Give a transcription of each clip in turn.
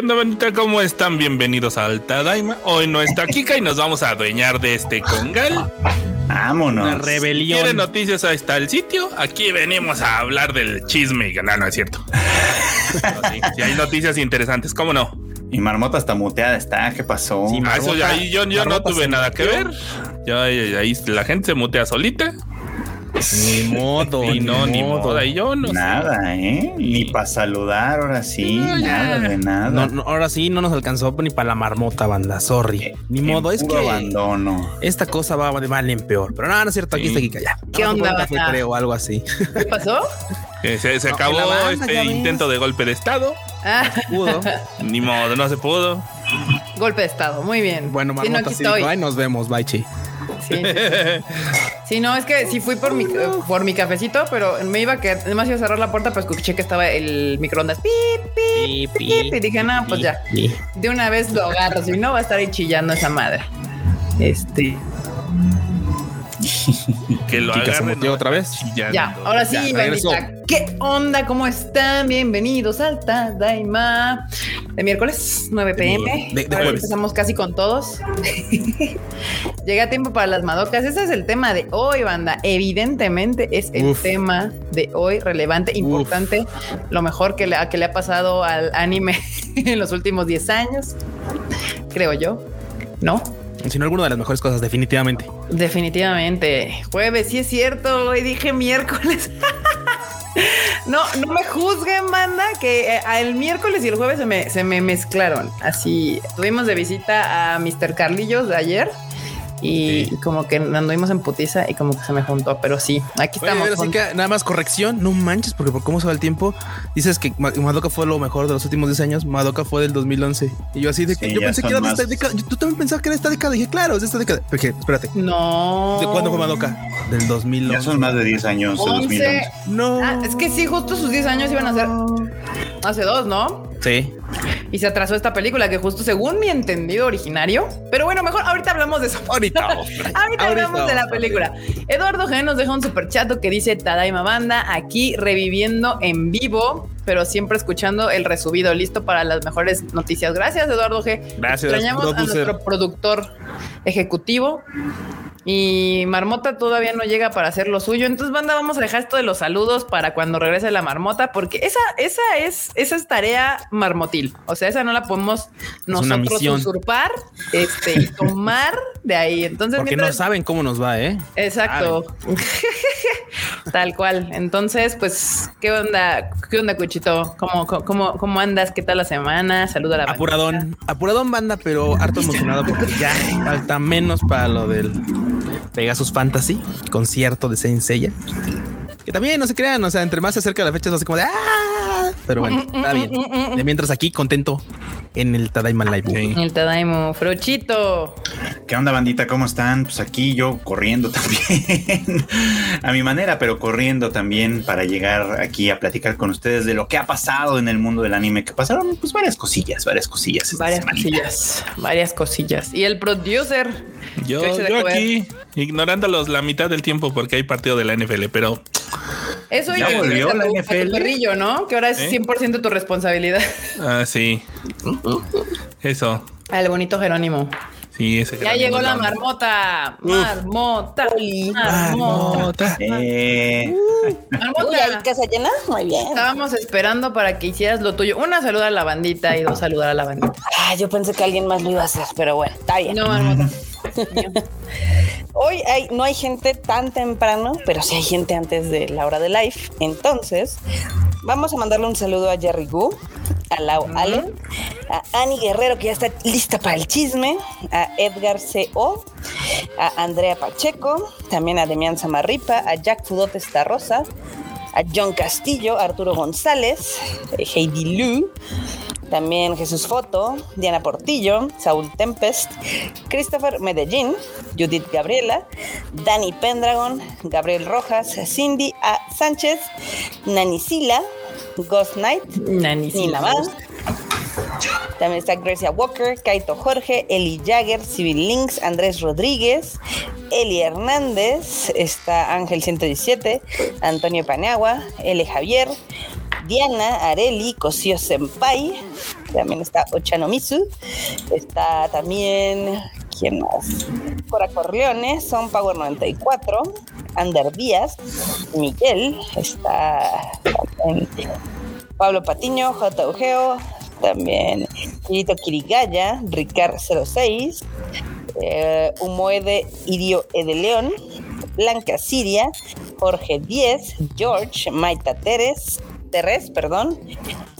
¿Qué onda, bandita? ¿Cómo están? Bienvenidos a Alta Daima. Hoy no está Kika y nos vamos a adueñar de este congal. Vámonos. Una rebelión. Si quieren noticias, ahí está el sitio. Aquí venimos a hablar del chisme. No, no es cierto. Si hay noticias interesantes, ¿cómo no? Y Marmota está muteada, está. ¿Qué pasó? Sí, ah, eso, ahí yo, yo no tuve nada que ver. Ya ahí la gente se mutea solita. Ni modo, y no, ni modo. Y yo no Nada, ¿eh? Ni para saludar, ahora sí, nada de nada. ahora sí, no nos alcanzó ni para la marmota, banda, sorry. Eh, ni modo, es que abandono. esta cosa va de mal en peor. Pero no, no es cierto, aquí está Kika ya. ¿Qué onda? creo, algo así. ¿Qué pasó? se, acabó este intento de golpe de estado. Ah. pudo. Ni modo, no se pudo. Golpe de estado, muy bien. Bueno, Marmota, sí, no, nos vemos, bye, chi. Sí, no, es que sí fui por mi, por mi cafecito, pero me iba a quedar, además iba a cerrar la puerta, pero escuché que estaba el microondas. Y dije, no, pues ya. De una vez lo agarro, si no va a estar ahí chillando esa madre. Este. Que lo agarren otra vez. Ya, ahora sí, ¿Qué onda? ¿Cómo están? Bienvenidos al Daima de miércoles 9 pm. De, empezamos casi con todos. Llega tiempo para las madocas. Ese es el tema de hoy, banda. Evidentemente es el tema de hoy relevante, importante, lo mejor que le, que le ha pasado al anime en los últimos 10 años, creo yo. ¿No? Sino alguna de las mejores cosas, definitivamente. Definitivamente. Jueves, sí es cierto, hoy dije miércoles. no, no me juzguen, banda, que eh, el miércoles y el jueves se me, se me mezclaron. Así, tuvimos de visita a Mr. Carlillos de ayer y como que anduvimos en putiza y como que se me juntó, pero sí, aquí estamos. nada más corrección, no manches, porque por cómo se va el tiempo, dices que Madoka fue lo mejor de los últimos 10 años, Madoka fue del 2011. Y yo así de que yo pensé que era de esta década, tú también pensabas que era esta década, dije, claro, es de esta década. Porque, espérate. No. ¿De cuándo fue Madoka? Del 2011. Ya son más de 10 años, 2011. No. Ah, es que sí, justo sus 10 años iban a ser hace dos, ¿no? Sí. Y se atrasó esta película que justo según mi entendido originario. Pero bueno, mejor ahorita hablamos de eso. Ahorita. ahorita hablamos de la película. Eduardo G nos deja un super chato que dice Tadaima Banda aquí reviviendo en vivo, pero siempre escuchando el resubido listo para las mejores noticias. Gracias, Eduardo G. Gracias. Extrañamos a nuestro productor ejecutivo. Y Marmota todavía no llega para hacer lo suyo. Entonces, banda, vamos a dejar esto de los saludos para cuando regrese la marmota, porque esa, esa es, esa es tarea marmotil. O sea, esa no la podemos nosotros usurpar, este, y tomar de ahí. Entonces, porque no saben cómo nos va, ¿eh? Exacto. Tal cual. Entonces, pues, ¿qué onda? ¿Qué onda, Cuchito? ¿Cómo, cómo, cómo andas? ¿Qué tal la semana? Saluda a la Apuradón, apuradón banda, pero harto emocionado porque ya falta menos para lo del Pegasus Fantasy, concierto de Saint Seiya. Que también no se crean, o sea, entre más se acerca la fecha, es así como de ¡Ah! Pero bueno, está bien. De mientras aquí, contento en el Tadaima Live. En el Tadaima, Frochito. ¿Qué onda, bandita? ¿Cómo están? Pues aquí yo corriendo también. a mi manera, pero corriendo también para llegar aquí a platicar con ustedes de lo que ha pasado en el mundo del anime. Que pasaron, pues, varias cosillas, varias cosillas. Varias cosillas, varias cosillas. Y el producer. Yo, yo aquí ignorándolos la mitad del tiempo porque hay partido de la NFL, pero eso ya volvió la NFL. perrillo, ¿no? Que ahora es 100% ¿Eh? tu responsabilidad. Ah, sí. Eso. Al bonito Jerónimo. Sí, ese ya llegó la marmota. Marmota. Marmota. Eh. Marmota. casa llena? Muy bien. Estábamos esperando para que hicieras lo tuyo. Una saluda a la bandita y dos saludar a la bandita. Ah, yo pensé que alguien más lo iba a hacer, pero bueno, está bien. No, marmota. Hoy hay, no hay gente tan temprano, pero sí hay gente antes de la hora de live. Entonces, vamos a mandarle un saludo a Jerry Gu, a Lau Allen, a Ani Guerrero, que ya está lista para el chisme, a Edgar C.O., a Andrea Pacheco, también a Demian Samarripa, a Jack Fudote Rosa, a John Castillo, Arturo González, Heidi Lu, también Jesús Foto, Diana Portillo, Saúl Tempest, Christopher Medellín, Judith Gabriela, Dani Pendragon, Gabriel Rojas, Cindy A. Sánchez, Nani Sila, Ghost Knight, Nani Sila. También está Gracia Walker, Kaito Jorge, Eli Jagger, Civil Links, Andrés Rodríguez, Eli Hernández, está Ángel 117, Antonio Paniagua, L. Javier, Diana Areli, Kosio Senpai, también está Ochanomizu, está también, ¿quién más? Cora Corleone, Son Power 94, Ander Díaz, Miguel, está Pablo Patiño, J. Ugeo, también Kirito Kirigaya, Ricard 06, eh, Humoede Idio Edeleón, Blanca Siria, Jorge 10, George, Maita Teres, Terres, perdón,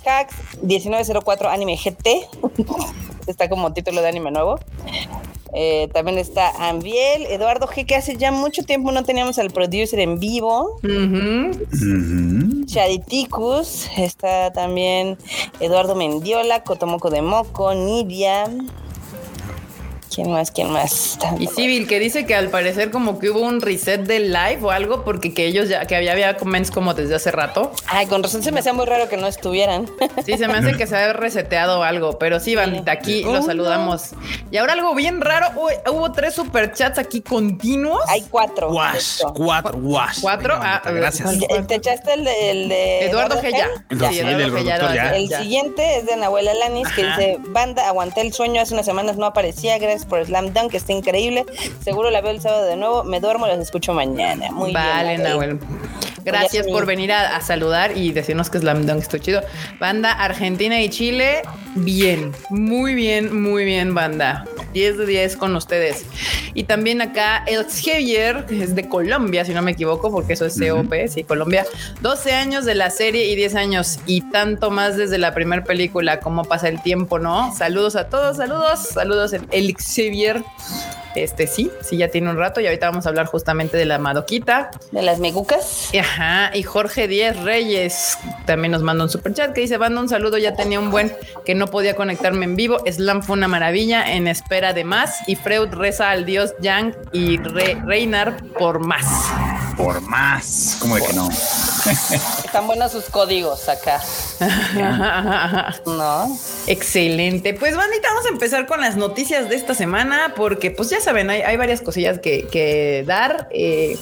Cax 1904 Anime GT, está como título de anime nuevo. Eh, también está Ambiel, Eduardo G, que hace ya mucho tiempo no teníamos al producer en vivo. Chaditicus, está también Eduardo Mendiola, Cotomoco de Moco, Nidia, ¿Quién más? ¿Quién más? Y Civil, que dice que al parecer como que hubo un reset del live o algo, porque que ellos ya, que había, había comments como desde hace rato. Ay, con razón se me hacía muy raro que no estuvieran. Sí, se me hace que se haya reseteado algo, pero sí, bandita, aquí los saludamos. Y ahora algo bien raro, hubo tres superchats aquí continuos. Hay cuatro. Wash, cuatro, wash. Cuatro, ah, gracias. ¿Te echaste el de, el de Eduardo G. Sí, Eduardo G. El siguiente es de Nahuela Lanis, que dice, banda, aguanté el sueño, hace unas semanas no aparecía, gracias por Slam Dunk, que está increíble. Seguro la veo el sábado de nuevo. Me duermo, los escucho mañana. Muy vale, bien. Nahuel. Gracias por venir a, saludar y decirnos que Slam Dunk está chido. Banda Argentina y Chile, bien, muy bien, muy bien, banda. 10 de 10 con ustedes. Y también acá el Xavier, que es de Colombia, si no me equivoco, porque eso es COP, sí, Colombia. 12 años de la serie y 10 años y tanto más desde la primera película. ¿Cómo pasa el tiempo, no? Saludos a todos, saludos, saludos el Xavier. Este sí, sí, ya tiene un rato y ahorita vamos a hablar justamente de la Madoquita. De las megucas. Ajá, y Jorge Díez Reyes también nos manda un super chat que dice: Manda un saludo, ya tenía un buen que no podía conectarme en vivo. Slam fue una maravilla en espera de más. Y Freud reza al dios Yang y Reinar por más. Por más, ¿cómo de que no? Están buenos sus códigos acá. no. Excelente. Pues, bandita, vamos a empezar con las noticias de esta semana porque, pues, ya saben, hay, varias cosillas que, dar. Eh,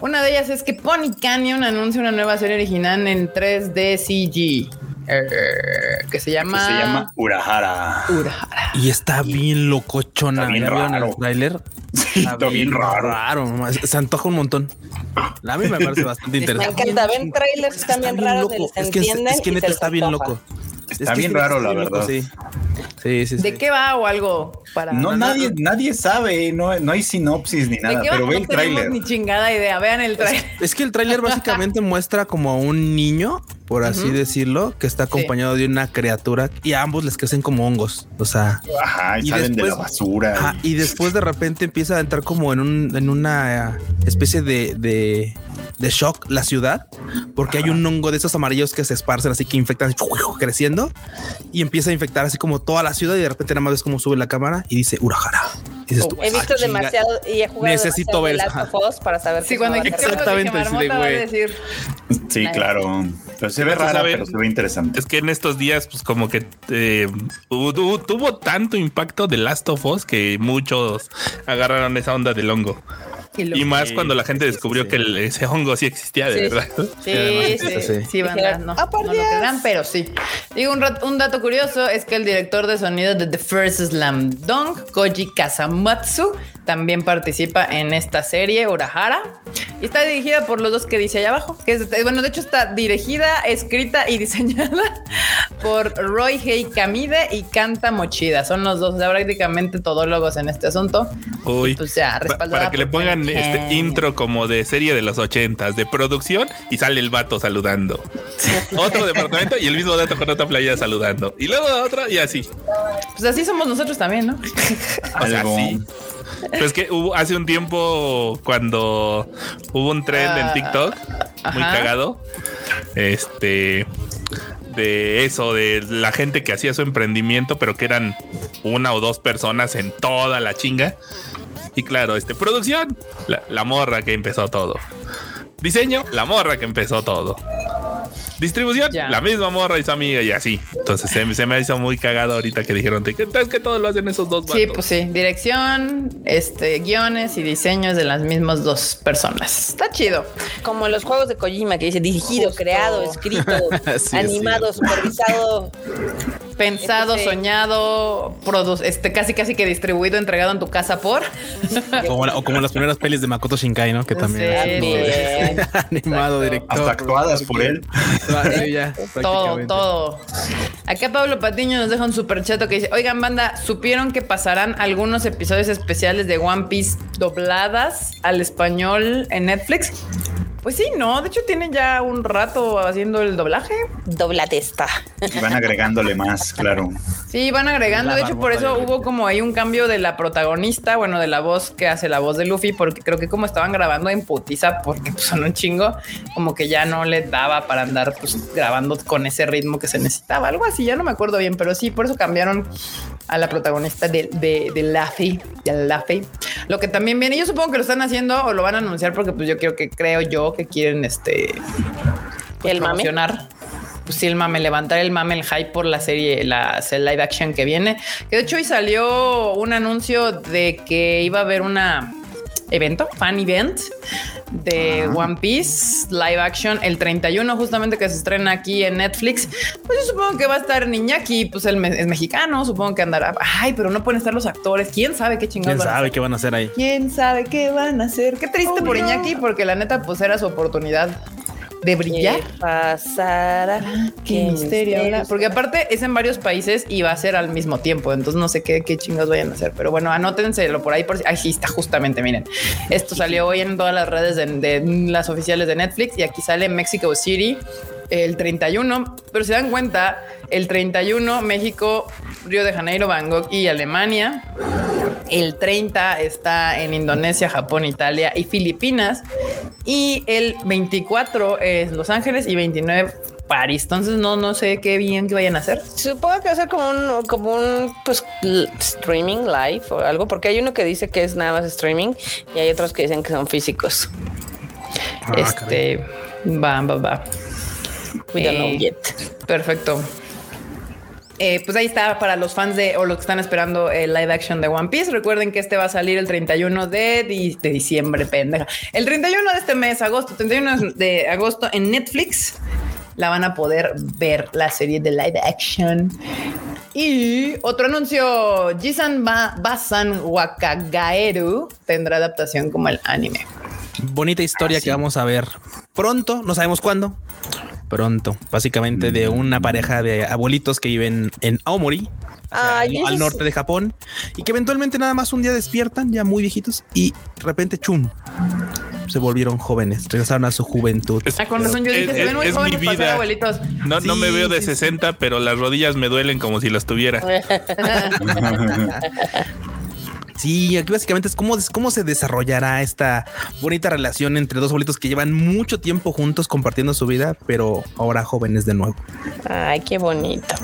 una de ellas es que Pony Canyon anuncia una nueva serie original en 3D CG. Eh, que se llama. se llama Urahara. Urahara. Y está bien locochona. Está bien raro. el tráiler? está, bien, raro. Se antoja un montón. A mí me parece bastante interesante. Me encanta. Ven trailers bien raros. Es que, es que neta está bien loco. Está bien raro, la verdad. Sí. Sí, sí, ¿De qué va o algo? Para no, nadie, nadie sabe, no, no hay sinopsis ni nada, pero ve el tráiler. Ni chingada idea, vean el tráiler. Es, que el tráiler básicamente muestra como a un niño, por así decirlo, que está acompañado de una criatura y a ambos les crecen como hongos. O sea, ajá, y, salen de la basura. y después de repente empieza a entrar como en un, en una especie de, de, shock la ciudad, porque hay un hongo de esos amarillos que se esparcen así que infectan creciendo y empieza a infectar así como toda la ciudad y de repente nada más ves cómo sube la cámara y dice Urahara. he visto ah, demasiado y he jugado necesito ver para saber sí, cuando exactamente decir. Sí, claro. Pero se ve rara, pero se ve interesante. Es que en estos días, pues como que eh, tuvo tanto impacto de Last of Us que muchos agarraron esa onda del hongo. Y, más cuando la gente descubrió que ese hongo sí existía, de verdad. Sí, sí, sí, sí, van no, no lo crean, pero sí. Digo, un, un, dato curioso es que el director de sonido de The First Slam Dunk, Koji Kazamatsu, también participa en esta serie, Urahara. Y está dirigida por los dos que dice allá abajo. Que es, bueno, de hecho está dirigida, escrita y diseñada por Roy Hei Kamide y Kanta Mochida. Son los dos, prácticamente todólogos en este asunto. Uy, pues para que le pongan este intro como de serie de los ochentas, de producción, y sale el vato saludando. Otro departamento y el mismo dato con otra playa saludando. Y luego otro y así. Pues así somos nosotros también, ¿no? o sea, sí. Pero es que hubo hace un tiempo cuando hubo un trend en ah, TikTok muy cagado. Este de eso, de la gente que hacía su emprendimiento, pero que eran una o dos personas en toda la chinga. Y claro, este, producción, la, la morra que empezó todo. Diseño, la morra que empezó todo. Distribución, la misma morra y su amiga y así. Entonces se, me hizo muy cagado ahorita que dijeron que es que todo lo hacen esos dos. Sí, pues sí. Dirección, este, guiones y diseños de las mismas dos personas. Está chido. Como los juegos de Kojima que dice dirigido, creado, escrito, animado, supervisado pensado, soñado, este, casi casi que distribuido, entregado en tu casa por. como o como las primeras pelis de Makoto Shinkai, ¿no? Que también animado, director. Hasta actuadas por él. Todo, todo. Acá Pablo Patiño nos deja un super chato que dice: Oigan, banda, ¿supieron que pasarán algunos episodios especiales de One Piece dobladas al español en Netflix? Pues sí, no, de hecho tienen ya un rato haciendo el doblaje. Doblatesta. Y van agregándole más, claro. Sí, van agregando. De hecho, por eso hubo como ahí un cambio de la protagonista, bueno, de la voz que hace la voz de Luffy, porque creo que como estaban grabando en putiza, porque pues, son un chingo, como que ya no le daba para andar pues, grabando con ese ritmo que se necesitaba. Algo así, ya no me acuerdo bien, pero sí, por eso cambiaron a la protagonista de, de, de Luffy, de Luffy. Lo que también viene, yo supongo que lo están haciendo o lo van a anunciar porque pues yo quiero que creo yo que quieren este pues, el promocionar. Pues sí, el mame, levantar el mame, el hype por la serie, la, live action que viene. Que de hecho hoy salió un anuncio de que iba a haber una evento, fan event de One Piece live action el 31 justamente que se estrena aquí en Netflix. Pues yo supongo que va a estar Niñaki, pues él es mexicano, supongo que andará. Ay, pero no pueden estar los actores. ¿Quién sabe qué chingados? ¿Quién sabe qué van a hacer ahí? ¿Quién sabe qué van a hacer? Qué triste por Iñaki porque la neta pues era su oportunidad de brillar. ¿Qué pasará? Qué, misterio. Porque aparte es en varios países y va a ser al mismo tiempo. Entonces no sé qué, qué vayan a hacer. Pero bueno, anótenselo por ahí. Por si... Ahí está, justamente. Miren, esto salió hoy en todas las redes de, las oficiales de Netflix y aquí sale Mexico City el 31. Pero se dan cuenta, el 31 México, Río de Janeiro, Bangkok y Alemania. El 30 está en Indonesia, Japón, Italia y Filipinas. Y el 24 es Los Ángeles y 29 París. Entonces no, no sé qué bien que vayan a hacer. Supongo que va a ser como un, como un pues, streaming live o algo, porque hay uno que dice que es nada más streaming y hay otros que dicen que son físicos. Ah, este va, va, va. Eh, perfecto. Eh, pues ahí está para los fans de o los que están esperando el live action de One Piece. Recuerden que este va a salir el 31 de, de diciembre, pendeja. El 31 de este mes, agosto, 31 de agosto en Netflix. La van a poder ver la serie de live action. Y otro anuncio: Jisan Basan Wakagaeru tendrá adaptación como el anime. Bonita historia ah, que vamos a ver pronto, no sabemos cuándo, pronto, básicamente de una pareja de abuelitos que viven en Aomori, al norte de Japón, y que eventualmente nada más un día despiertan, ya muy viejitos, y de repente, chum, se volvieron jóvenes, regresaron a su juventud. Ah, con razón, yo dije, se ven muy jóvenes para ser abuelitos. No, no me veo de 60, pero las rodillas me duelen como si las tuviera. Sí, aquí básicamente es cómo, cómo se desarrollará esta bonita relación entre dos abuelitos que llevan mucho tiempo juntos compartiendo su vida, pero ahora jóvenes de nuevo. Ay, qué bonito.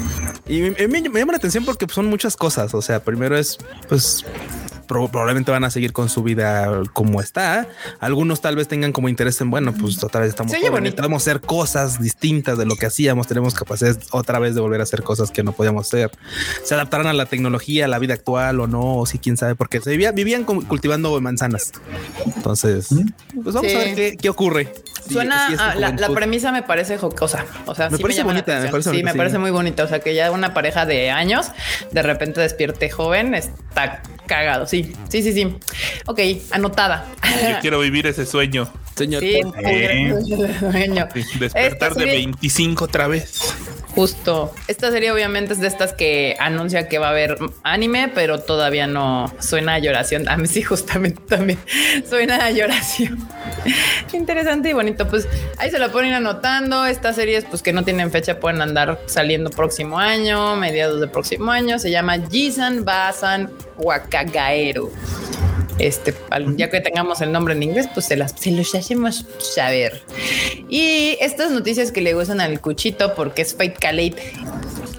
Y me, me llama la atención porque son muchas cosas. O sea, primero es pues probablemente van a seguir con su vida como está. Algunos tal vez tengan como interés en, bueno, pues otra vez estamos podemos hacer cosas distintas de lo que hacíamos, tenemos capacidad otra vez de volver a hacer cosas que no podíamos hacer. Se adaptarán a la tecnología, a la vida actual o no, o si quién sabe, porque se vivían cultivando manzanas. Entonces, pues vamos a ver qué, ocurre. Suena, la, premisa me parece jocosa. O sea, me parece bonita. Me parece sí, me parece muy bonita. O sea, que ya una pareja de años de repente despierte joven está cagado. Sí, sí, sí, sí. Ok, anotada. Yo quiero vivir ese sueño. Señor, sí, sueño. Despertar de 25 otra vez. Justo. Esta serie obviamente es de estas que anuncia que va a haber anime, pero todavía no suena a lloración. A mí sí, justamente también suena a lloración. Interesante y bonito. Pues ahí se lo ponen anotando. Estas series, pues que no tienen fecha, pueden andar saliendo próximo año, mediados del próximo año. Se llama Jisan Basan Wakagaeru. Este, ya que tengamos el nombre en inglés, pues se, las, se los hacemos saber. Y estas noticias que le gustan al cuchito porque es Fight Calate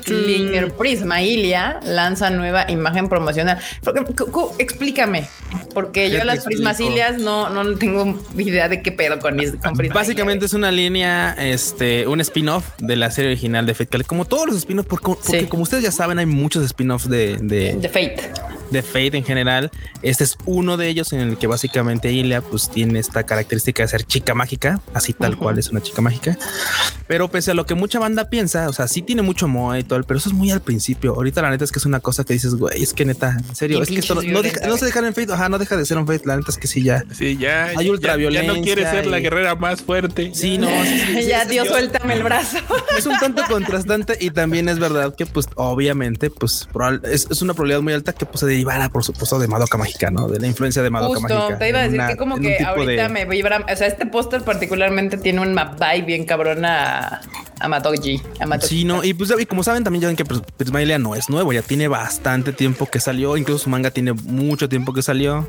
Linear Prisma Ilia lanza nueva imagen promocional. Explícame, porque yo las Prismasilias no, no tengo idea de qué pedo con, mis, Básicamente es una línea, este, un spin-off de la serie original de Fate, como todos los spin-offs, porque, como ustedes ya saben, hay muchos spin-offs de, de, de Fate de Fate en general. Este es uno de ellos en el que básicamente Ilia pues tiene esta característica de ser chica mágica, así tal cual es una chica mágica. Pero pese a lo que mucha banda piensa, o sea, sí tiene mucho moa y todo, pero eso es muy al principio. Ahorita la neta es que es una cosa que dices, güey, es que neta, en serio, es que esto no, no, se deja en Fate, ajá, no deja de ser un Fate, la neta es que sí, ya. Sí, ya. Hay ultraviolencia. Ya, no quiere ser la guerrera más fuerte. Sí, no. ya, Dios, suéltame el brazo. Es un tanto contrastante y también es verdad que, pues, obviamente, pues, es, es una probabilidad muy alta que pues, se derivara, por supuesto, de Madoka Mágica, ¿no? De la influencia de Madoka Justo, Mágica. Te iba a decir que como que ahorita me vibra, o sea, este póster particularmente tiene un vibe bien cabrona a Matoji. Sí, no, y pues y como saben también ya ven que pues, Prismailia no es nuevo, ya tiene bastante tiempo que salió, incluso su manga tiene mucho tiempo que salió.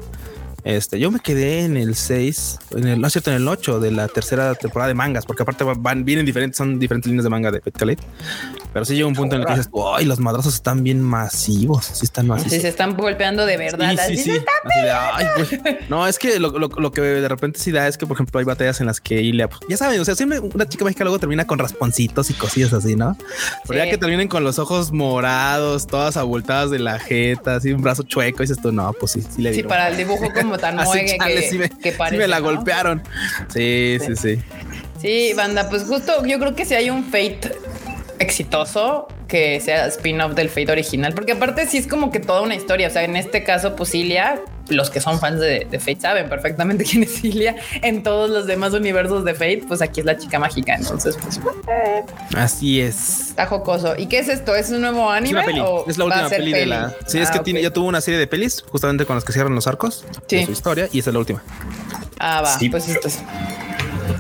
Este, yo me quedé en el 6, en el, no es cierto, en el 8 de la tercera temporada de mangas, porque aparte van, vienen diferentes, son diferentes líneas de manga de Pet Pero sí llega un punto en el que dices, ¡ay! Los madrazos están bien masivos. Sí, están masivos. Sí, se están golpeando de verdad. Sí, sí, sí. no, es que lo, lo, lo, que de repente sí da es que, por ejemplo, hay batallas en las que Ilia, pues, ya saben, o sea, siempre una chica mágica luego termina con rasponcitos y cosillas así, ¿no? Pero ya que terminen con los ojos morados, todas abultadas de la jeta, así un brazo chueco, y dices tú, no, pues sí, sí le digo. Sí, para el dibujo como tan muegue que, parece, me la golpearon. Sí, sí, sí, sí. banda, pues justo yo creo que si hay un Fate exitoso que sea spin-off del Fate original, porque aparte sí es como que toda una historia. O sea, en este caso, pues Ilia, los que son fans de, Fate saben perfectamente quién es Ilia. En todos los demás universos de Fate, pues aquí es la chica mágica. Entonces, pues así es. Está jocoso. ¿Y qué es esto? ¿Es un nuevo anime? Es, la última peli, de la. Sí, es que ah, tiene, ya tuvo una serie de pelis justamente con las que cierran los arcos de su historia y esa es la última. Ah, va. pues esto es.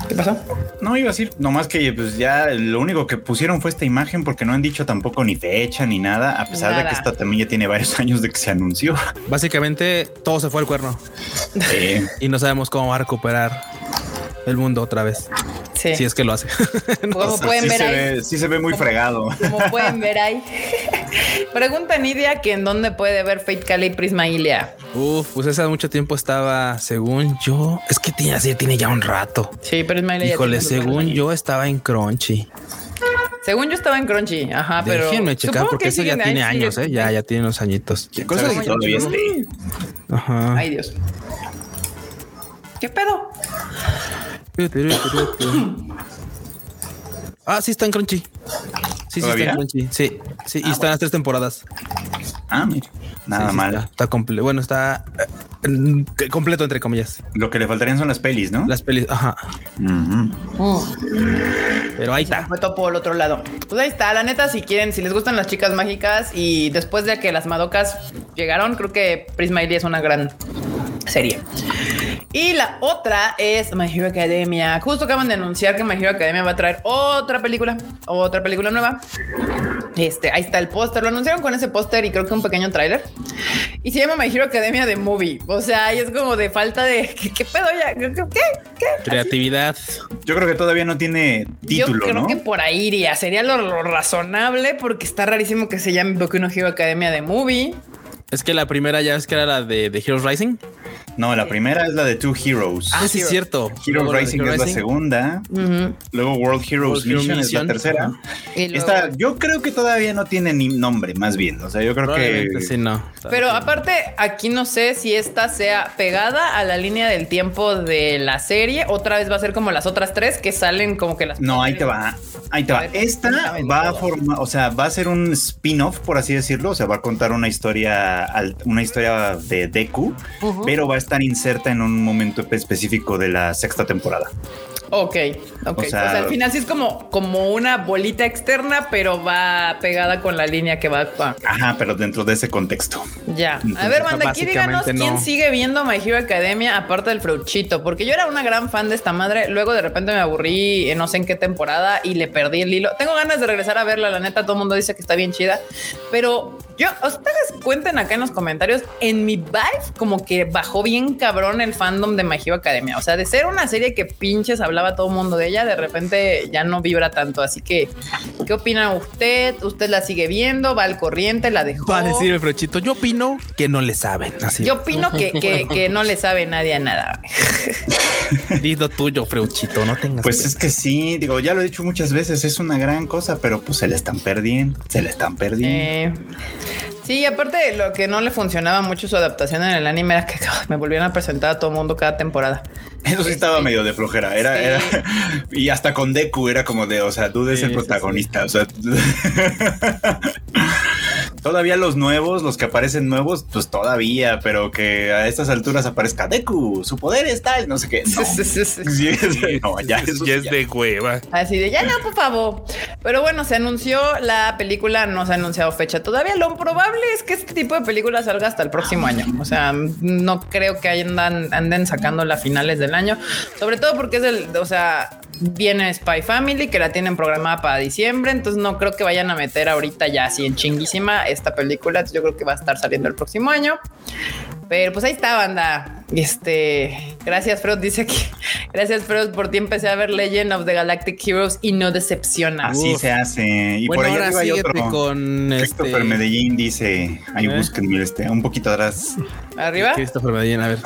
¿Qué pasó? No, iba a decir, nomás que pues ya lo único que pusieron fue esta imagen porque no han dicho tampoco ni fecha ni nada, a pesar de que esta también ya tiene varios años de que se anunció. Básicamente todo se fue al cuerno. y no sabemos cómo va a recuperar el mundo otra vez. Sí. Si es que lo hace. Como pueden ver ahí. Se ve, sí se ve muy fregado. Como pueden ver ahí. Pregunta Nidia que en dónde puede ver Fate Cali Prisma Ilia. Uf, pues hace mucho tiempo estaba, según yo, es que tiene así, tiene ya un rato. Sí, Prisma Ilia. Híjole, según yo estaba en Crunchy. Según yo estaba en Crunchy, ajá, pero. Déjenme checar porque eso ya tiene años, ¿eh? Ya, ya tiene unos añitos. ¿Qué cosa de todavía Ajá. Ay, Dios. ¿Qué pedo? Ah, sí está en Crunchy. Sí, sí está en Crunchy. Sí, sí, y ah, están las tres temporadas. Ah, mira. Nada mal. Está, completo. Bueno, está eh, completo, entre comillas. Lo que le faltarían son las pelis, ¿no? Las pelis, ajá. Pero ahí está. Fue todo por el otro lado. Pues ahí está. La neta, si quieren, si les gustan las chicas mágicas y después de que las Madocas llegaron, creo que Prisma es una gran serie. Y la otra es My Hero Academia. Justo acaban de anunciar que My Hero Academia va a traer otra película, otra película nueva. Este, ahí está el póster. Lo anunciaron con ese póster y creo que un pequeño tráiler. Y se llama My Hero Academia de Movie. O sea, ahí es como de falta de ¿qué, pedo ya? ¿Qué? ¿Qué? Creatividad. Yo creo que todavía no tiene título, Yo creo que por ahí iría. Sería lo, razonable porque está rarísimo que se llame Boku no Hero Academia de Movie. Es que la primera ya es que era la de, de Heroes Rising. No, la primera es la de Two Heroes. Ah, sí, es cierto. Heroes Rising es la segunda. Luego World Heroes Mission, es la tercera. Esta, yo creo que todavía no tiene ni nombre, más bien. O sea, yo creo que. Sí, no. Pero aparte, aquí no sé si esta sea pegada a la línea del tiempo de la serie. Otra vez va a ser como las otras tres que salen como que las. No, ahí te va. Ahí te va. Esta va a formar, o sea, va a ser un spin-off, por así decirlo. O sea, va a contar una historia, una historia de Deku, pero va a estar inserta en un momento específico de la sexta temporada. Ok, ok. O sea, al final sí es como, como una bolita externa, pero va pegada con la línea que va. Ajá, pero dentro de ese contexto. Ya. a ver, banda, aquí díganos quién sigue viendo My Hero Academia aparte del Fruchito, porque yo era una gran fan de esta madre. Luego de repente me aburrí, no sé en qué temporada, y le perdí el hilo. Tengo ganas de regresar a verla, la neta, todo el mundo dice que está bien chida, pero yo, ustedes cuenten acá en los comentarios, en mi vibe, como que bajó bien cabrón el fandom de My Hero Academia. O sea, de ser una serie que pinches hablaba todo el mundo de ella, de repente ya no vibra tanto. Así que ¿Qué opina usted? ¿Usted la sigue viendo? ¿Va al corriente? ¿La dejó? Va a decirme, Frochito, yo opino que no le saben. Así. Yo opino que, que, no le sabe nadie a nada. Dido tuyo, Freuchito, no tengas. Pues es que sí, digo, ya lo he dicho muchas veces, es una gran cosa, pero pues se le están perdiendo, se le están perdiendo. Eh, sí, aparte lo que no le funcionaba mucho su adaptación en el anime era que me volvieran a presentar a todo el mundo cada temporada. Eso sí estaba medio de flojera. Era, era, y hasta con Deku era como de, o sea, tú eres el protagonista. O sea, todavía los nuevos, los que aparecen nuevos, pues todavía, pero que a estas alturas aparezca Deku, su poder es tal, no sé qué. No, ya, es de hueva. Así de ya no, por favor. Pero bueno, se anunció la película, no se ha anunciado fecha todavía. Lo probable es que este tipo de película salga hasta el próximo año. O sea, no creo que andan, anden sacándola a finales del año, sobre todo porque es el, o sea, viene Spy Family que la tienen programada para diciembre, entonces no creo que vayan a meter ahorita ya así en chinguísima esta película. Yo creo que va a estar saliendo el próximo año. Pero pues ahí está, banda. Este, gracias, Freud. Dice que gracias, Freud, por ti empecé a ver Legend of the Galactic Heroes y no decepciona. Así se hace. Y por ahí hay otro. Con Christopher este... Medellín dice, ahí ¿Eh? busquen, este, un poquito atrás. ¿Arriba? Christopher Medellín, a ver.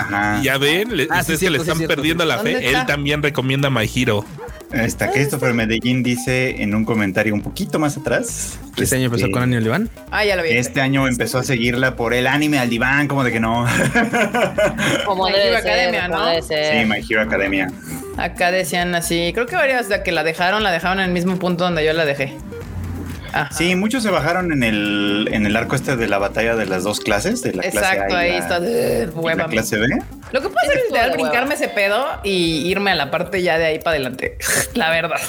Ya ven, le, ah, que le están perdiendo la fe. Él también recomienda My Hero. Está Christopher Medellín dice en un comentario un poquito más atrás. ¿Este año empezó con Anime al Diván? Ah, ya lo vi. Este año empezó a seguirla por el anime al diván, como de que no. Como My Hero Academia, ¿no? Sí, My Hero Academia. Acá decían así, creo que varias de que la dejaron, la dejaron en el mismo punto donde yo la dejé. Sí, muchos se bajaron en el, en el arco este de la batalla de las dos clases, de la Exacto, clase A y ahí está de, la clase B. Lo que puedo hacer es literal brincarme ese pedo y irme a la parte ya de ahí para adelante. la verdad.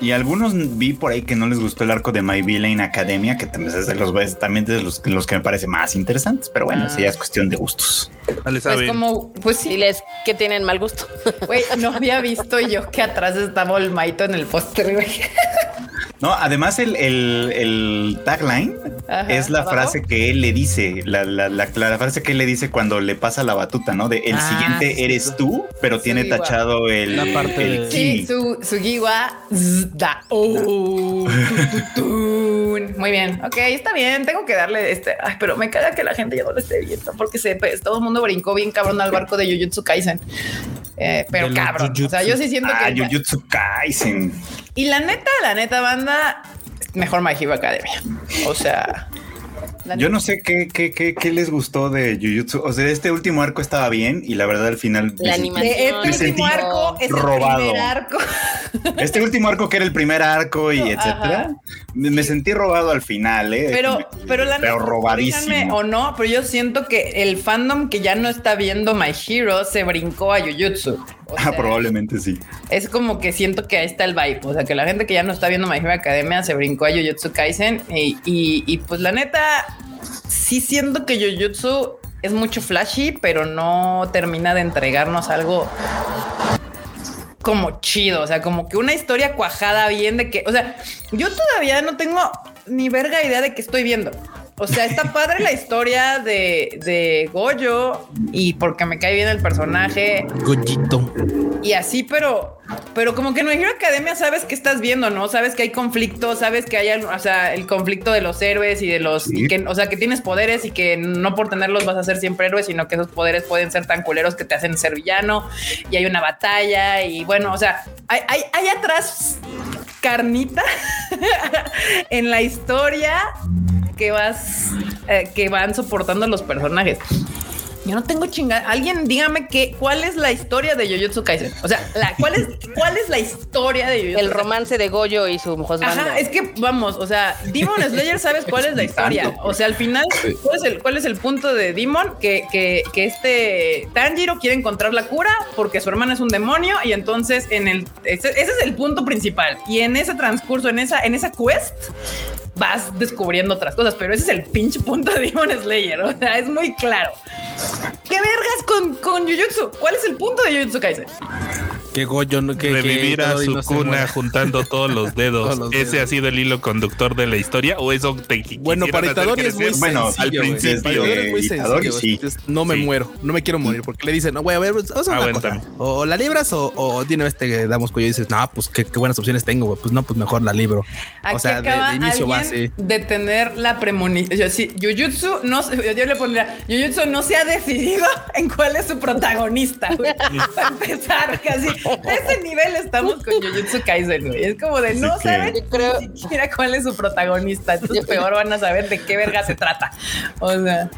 Y algunos vi por ahí que no les gustó el arco de My Villain Academia, que también es de los, también de los, los que me parece más interesantes, pero bueno, ah. ya es cuestión de gustos. Pues como, pues sí, les que tienen mal gusto. Güey, no había visto yo que atrás estaba el Maito en el póster, güey. No, además el, el, tagline es la frase que él le dice, la, la, la, frase que él le dice cuando le pasa la batuta, ¿no? De el ah, siguiente eres tú, pero tiene tachado el, la parte el Sí, su, su guigua da. Oh, Muy bien, ok, está bien. Tengo que darle este. Ay, pero me caga que la gente ya no lo esté viendo porque se, pues, todo el mundo brincó bien cabrón al barco de Jujutsu Kaisen. Eh, pero cabrón, o sea, yo sí siento ah, que. Jujutsu Kaisen. Y la neta, la neta, banda, mejor My Hero Academia. O sea. Yo no sé qué, qué, qué, qué, les gustó de Jujutsu. O sea, este último arco estaba bien y la verdad al final. La animación. Este último arco es robado. el primer arco. Este último arco que era el primer arco y etcétera. Me sentí robado al final, ¿eh? Pero, pero la pero robadísimo. O no, pero yo siento que el fandom que ya no está viendo My Hero se brincó a Jujutsu. Ah, probablemente sí. Es como que siento que ahí está el vibe. O sea, que la gente que ya no está viendo My Hero Academia se brincó a Jujutsu Kaisen. Y, y, y pues la neta, sí siento que Jujutsu es mucho flashy, pero no termina de entregarnos algo como chido, o sea, como que una historia cuajada bien de que, o sea, yo todavía no tengo ni verga idea de qué estoy viendo. O sea, está padre la historia de, de Goyo y porque me cae bien el personaje. Goyito. Y así, pero, pero como que en Hero Academia sabes que estás viendo, ¿no? Sabes que hay conflicto, sabes que hay, o sea, el conflicto de los héroes y de los, y que, o sea, que tienes poderes y que no por tenerlos vas a ser siempre héroe, sino que esos poderes pueden ser tan culeros que te hacen ser villano y hay una batalla y bueno, o sea, hay, hay, hay atrás carnita en la historia que vas, eh, que van soportando los personajes. Yo no tengo chingada. Alguien dígame que cuál es la historia de Jujutsu Kaisen. O sea, la, ¿cuál es cuál es la historia de Jujutsu El romance de Goyo y su mujer. Ajá, es que vamos, o sea, Demon Slayer sabes cuál es la historia. O sea, al final, ¿cuál es el, cuál es el punto de Demon? Que, que, que este Tanjiro quiere encontrar la cura porque su hermana es un demonio y entonces en el ese, ese es el punto principal. Y en ese transcurso, en esa en esa quest vas descubriendo otras cosas, pero ese es el pinche punto de Demon Slayer. O sea, es muy claro. ¿Qué vergas con, con Jujutsu? ¿Cuál es el punto de Jujutsu Kaisen? Que Goyo no que revivir a su cuna juntando todos los dedos. ¿Ese ha sido el hilo conductor de la historia o eso te Bueno, para Itadori es muy bueno, al principio es muy sencillo. No me muero, no me quiero morir porque le dicen, "No, voy a ver, vamos a ah, O la libras o, o de este damos cuello y dices, "No, pues qué, buenas opciones tengo, Pues no, pues mejor la libro." o sea, de, inicio va así. De tener la premonición. Yo sí, Jujutsu no yo le pondría, Jujutsu no se ha decidido en cuál es su protagonista, güey. Para empezar, casi a ese nivel estamos con Jujutsu Kaisen, güey. Es como de no saben creo... ni siquiera cuál es su protagonista. Entonces peor van a saber de qué verga se trata. O sea.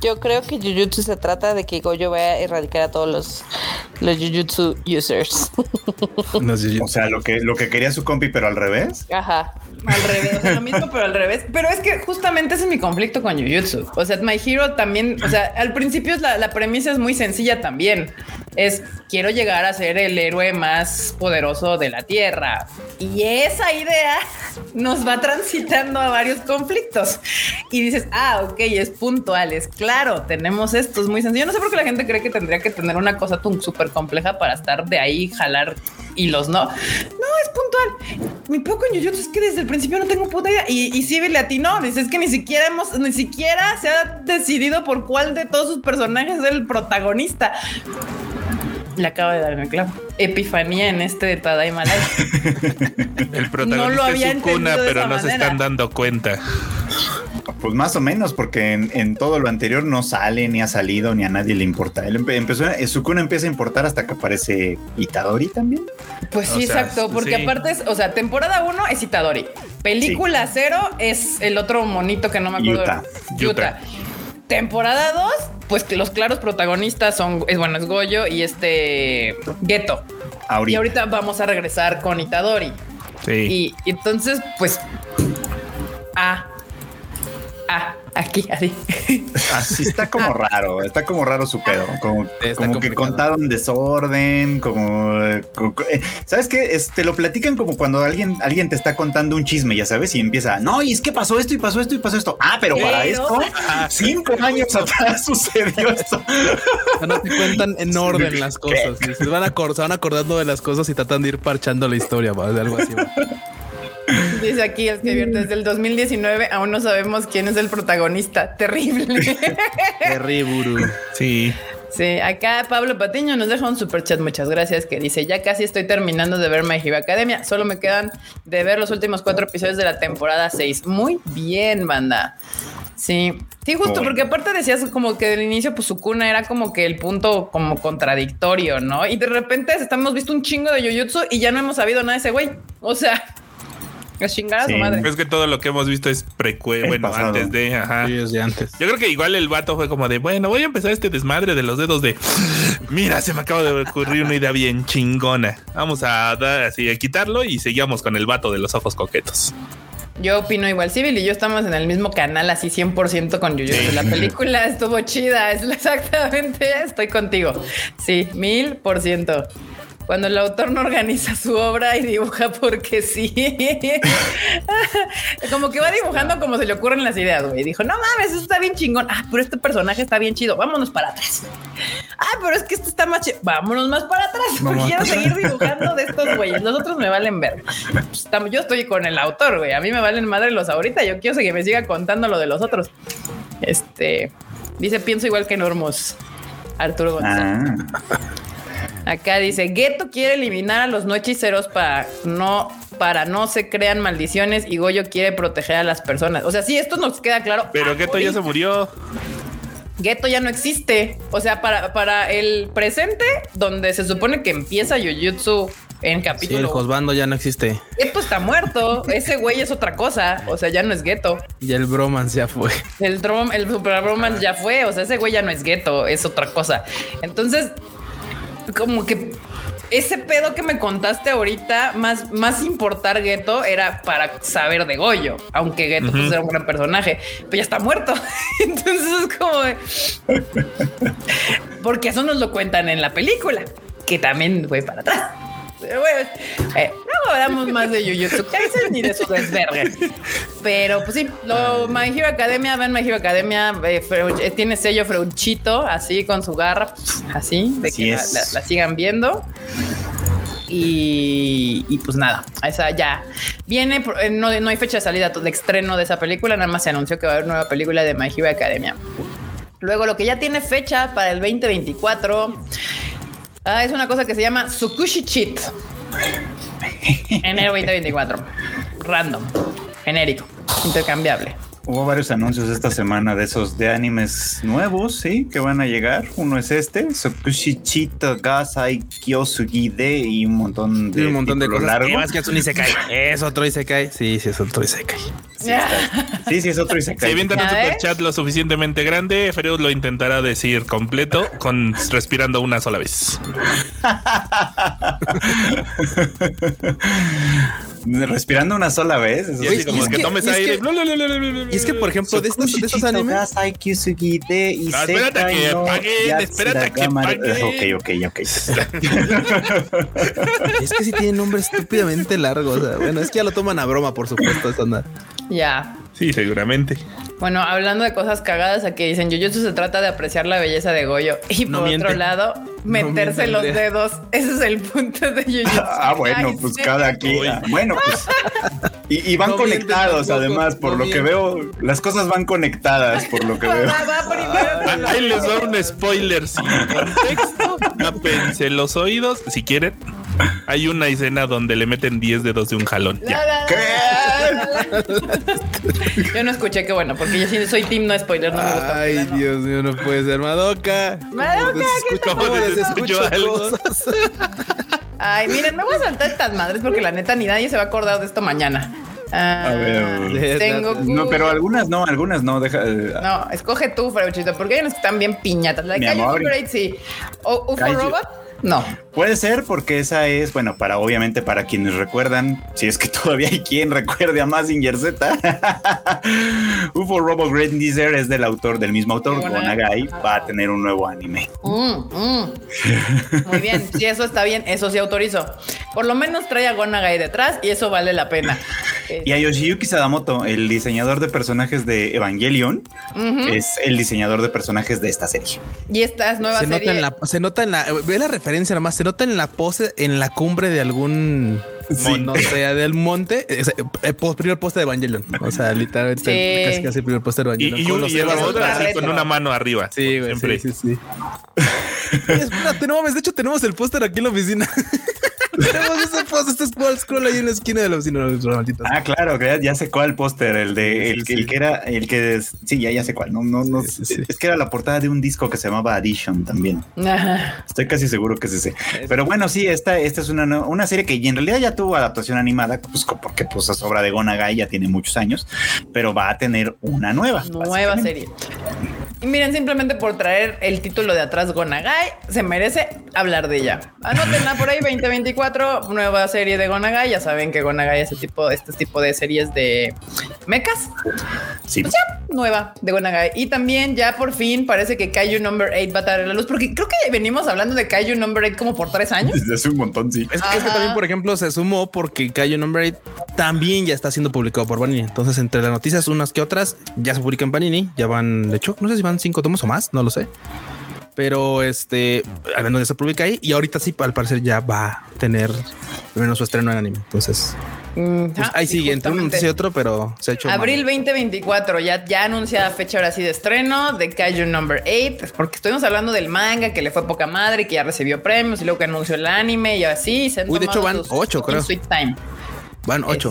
Yo creo que Jujutsu se trata de que Goyo vaya a erradicar a todos los, los Jujutsu users. o sea, lo que, lo que quería su compi, pero al revés. Ajá. Al revés, lo mismo, pero al revés. Pero es que justamente ese es mi conflicto con Jujutsu. O sea, My Hero también, o sea, al principio la, la premisa es muy sencilla también. Es quiero llegar a ser el héroe más poderoso de la Tierra. Y esa idea nos va transitando a varios conflictos. Y dices, ah, ok, es puntual, es claro, tenemos esto, es muy sencillo. No sé por qué la gente cree que tendría que tener una cosa súper compleja para estar de ahí, jalar hilos, ¿no? No, es puntual. Mi poco en Jujutsu es que desde el principio no tengo puta idea. Y, y sí, a ti no, dices que ni siquiera hemos, ni siquiera se ha decidido por cuál de todos sus personajes es el protagonista. Le acaba de dar en el clavo. Epifanía en este de Tadaima el protagonista no lo había es cuna, pero no se están dando cuenta. Pues más o menos, porque en, todo lo anterior no sale, ni ha salido, ni a nadie le importa. Él empezó, Sukuna empieza a importar hasta que aparece Itadori también. Pues sí, exacto, porque aparte es, o sea, temporada 1 es Itadori. Película 0 es el otro monito que no me acuerdo. Yuta. Yuta. Temporada 2, pues los claros protagonistas son, es bueno, es Goyo y este Geto. Y ahorita vamos a regresar con Itadori. Sí. Y, y entonces, pues, ah, ah, aquí, así. Así está como raro, está como raro su pedo, como, como que contaron desorden, como, eh, ¿sabes qué? Te lo platican como cuando alguien, alguien te está contando un chisme, ya sabes, y empieza, no, y es que pasó esto y pasó esto y pasó esto. Ah, pero, para esto, cinco años atrás sucedió esto. No te cuentan en orden las cosas, se van, acordando de las cosas y tratan de ir parchando la historia, de algo así. Dice aquí el que desde el 2019 aún no sabemos quién es el protagonista. Terrible. Terrible. Sí. Sí, acá Pablo Patiño nos deja un super chat, muchas gracias, que dice, ya casi estoy terminando de ver My Hero Academia, solo me quedan de ver los últimos cuatro episodios de la temporada 6. Muy bien, banda. Sí, sí, justo, porque aparte decías como que del inicio, pues su cuna era como que el punto como contradictorio, ¿no? Y de repente estamos visto un chingo de Jujutsu y ya no hemos sabido nada de ese güey. O sea, es chingada su madre. Es que todo lo que hemos visto es precue, bueno, antes de, ajá. de antes. Yo creo que igual el vato fue como de, bueno, voy a empezar este desmadre de los dedos de, mira, se me acaba de ocurrir una idea bien chingona. Vamos a dar así, a quitarlo y seguimos con el vato de los ojos coquetos. Yo opino igual, Civil y yo estamos en el mismo canal, así 100% con Jujutsu. La película estuvo chida, es exactamente, estoy contigo. Sí, mil por ciento cuando el autor no organiza su obra y dibuja porque sí. como que va dibujando como se le ocurren las ideas, güey. Dijo, no mames, eso está bien chingón. Ah, pero este personaje está bien chido. Vámonos para atrás. Ah, pero es que esto está más chido. Vámonos más para atrás. Porque quiero seguir dibujando de estos güeyes. Los otros me valen ver. Pues, yo estoy con el autor, güey. A mí me valen madre los ahorita. Yo quiero que me siga contando lo de los otros. Este dice, pienso igual que Normos. Arturo González. Ah. Acá dice, Geto quiere eliminar a los no hechiceros para no, para no se crean maldiciones y Goyo quiere proteger a las personas. O sea, sí, esto nos queda claro. Pero Geto ya se murió. Geto ya no existe. O sea, para, para el presente, donde se supone que empieza Jujutsu en capítulo. Sí, el Josbando ya no existe. Geto está muerto. Ese güey es otra cosa. O sea, ya no es Geto. Y el Bromance ya fue. El, el Super Bromance ya fue. O sea, ese güey ya no es Geto, es otra cosa. Entonces, como que ese pedo que me contaste ahorita, más, más importar Geto era para saber de Goyo, aunque Geto pues, era un gran personaje, pero ya está muerto. Entonces es como porque eso nos lo cuentan en la película, que también fue para atrás. Bueno, eh, luego hablamos más de Jujutsu Kaisen ni de su desvergue. Pero pues sí, lo My Hero Academia, ven My Hero Academia, eh, eh, tiene sello freuchito, así con su garra, así, de que la, sigan viendo. Y, pues nada, esa ya viene. Eh, no, no hay fecha de salida de estreno de esa película. Nada más se anunció que va a haber nueva película de My Hero Academia. Luego, lo que ya tiene fecha para el 2024 ah, es una cosa que se llama Tsukushi Cheat. Enero 2024. Random, genérico, intercambiable. Hubo varios anuncios esta semana de esos de animes nuevos, sí, que van a llegar. Uno es este, Sokushichita Gasai Kyosugi de y un montón de, un montón de cosas. Largo. Más que es un Isekai. Es otro Isekai. Sí, sí, es otro Isekai. Sí, sí, sí, es otro Isekai. Si avientan un super chat lo suficientemente grande, Freud lo intentará decir completo con respirando una sola vez. respirando una sola vez. Eso y como que, tomes aire. y es que, por ejemplo, de estos, de estos animes. y espérate que paguen, espérate que paguen. Ok, ok, ok. es que si tiene nombre estúpidamente largo. O sea, bueno, es que ya lo toman a broma, por supuesto. Eso Ya. Sí, seguramente. Bueno, hablando de cosas cagadas, aquí dicen Jujutsu se trata de apreciar la belleza de Goyo y por otro lado, meterse los dedos. Ese es el punto de Jujutsu. ah, bueno, pues cada quien. Bueno, pues. Y, van conectados, además, por lo que veo, las cosas van conectadas, por lo que veo. Ahí les doy un spoiler sin contexto. Tapense los oídos, si quieren. Hay una escena donde le meten 10 dedos de un jalón. Yo no escuché que bueno, porque yo sí soy team no spoiler, no me gusta. Ay, Dios mío, no puede ser Madoka. Madoka, ¿qué escucho algo? Ay, miren, me voy a saltar estas madres porque la neta ni nadie se va a acordar de esto mañana. a ver, tengo no, pero algunas no, algunas no. Deja, eh, no, escoge tú, Freuchito, porque hay unas que están bien piñatas. La de sí. O UFO Robot. No. Puede ser porque esa es, bueno, para obviamente para quienes recuerdan, si es que todavía hay quien recuerde a Mazinger Z, UFO Robo Great Deezer es del autor, del mismo autor, Gonagai, va a tener un nuevo anime. Mm, mm. Muy bien, si eso está bien, eso sí autorizo. Por lo menos trae a Gonagai detrás y eso vale la pena. Y a Yoshiyuki Sadamoto, el diseñador de personajes de Evangelion, es el diseñador de personajes de esta serie. Y esta es nueva se serie. Nota en la, se nota en la, ve la referencia nomás, se nota en la pose, en la cumbre de algún no sé, del monte, es, el eh, primer poste de Evangelion. O sea, literalmente casi casi el primer poste de Evangelion. Y, y, y así, con una mano arriba. Sí, güey, siempre. sí, sí, sí. Espérate, no mames, de hecho tenemos el póster aquí en la oficina. Tenemos ese póster, este scroll, scroll ahí en la esquina de la oficina. Ah, claro, ya, sé cuál póster, el de el, que era, el que sí, ya, ya sé cuál. No, no, no. Es que era la portada de un disco que se llamaba Addition también. Estoy casi seguro que es ese. Pero bueno, sí, esta, esta es una, una serie que en realidad ya tuvo adaptación animada, pues porque pues es obra de Gonagai, ya tiene muchos años, pero va a tener una nueva. Nueva serie. Y miren, simplemente por traer el título de atrás Gonagai, se merece hablar de ella. Anótenla por ahí 2024, nueva serie de Gonagai. Ya saben que Gonagai es el tipo, este tipo de series de mechas. Sí. Pues ya, nueva de Gonagai. Y también ya por fin parece que Kaiju Number 8 va a estar en la luz, porque creo que venimos hablando de Kaiju Number 8 como por tres años. Desde hace un montón, sí. Es, que también, por ejemplo, se sumó porque Kaiju Number 8 también ya está siendo publicado por Panini. Entonces, entre las noticias, unas que otras, ya se publican en Panini. Ya van, de hecho, no sé si van cinco tomos o más, no lo sé. Pero este, al menos ya se publica ahí y ahorita sí, al parecer ya va a tener al menos su estreno en anime. Entonces, pues ahí sigue entre un y otro, pero se ha hecho. Abril 2024, ya, ya anunciada fecha ahora sí de estreno de Kaiju Number 8, porque estuvimos hablando del manga que le fue poca madre, que ya recibió premios y luego que anunció el anime y así. Se Uy, de hecho van ocho, creo. Sweet Time. Van ocho.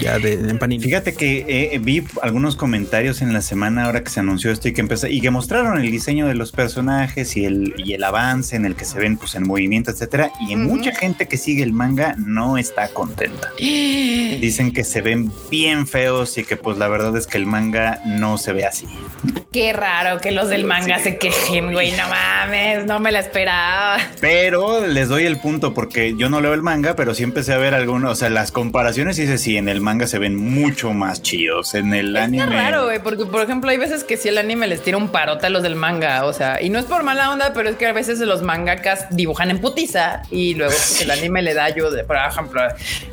Ya de, en Fíjate que eh, vi algunos comentarios en la semana ahora que se anunció esto y que empezó y que mostraron el diseño de los personajes y el, y el avance en el que se ven pues en movimiento, etcétera. Y mucha gente que sigue el manga no está contenta. Dicen que se ven bien feos y que pues la verdad es que el manga no se ve así. Qué raro que los del manga se quejen, güey. No mames, no me la esperaba. Pero les doy el punto porque yo no leo el manga, pero sí empecé a ver algunos, o sea, las comparaciones y dice sí, en el manga se ven mucho más chidos. En el anime. Es raro, güey, porque por ejemplo, hay veces que si el anime les tira un parote a los del manga, o sea, y no es por mala onda, pero es que a veces los mangakas dibujan en putiza y luego pues, el anime le da ayuda. Por ejemplo,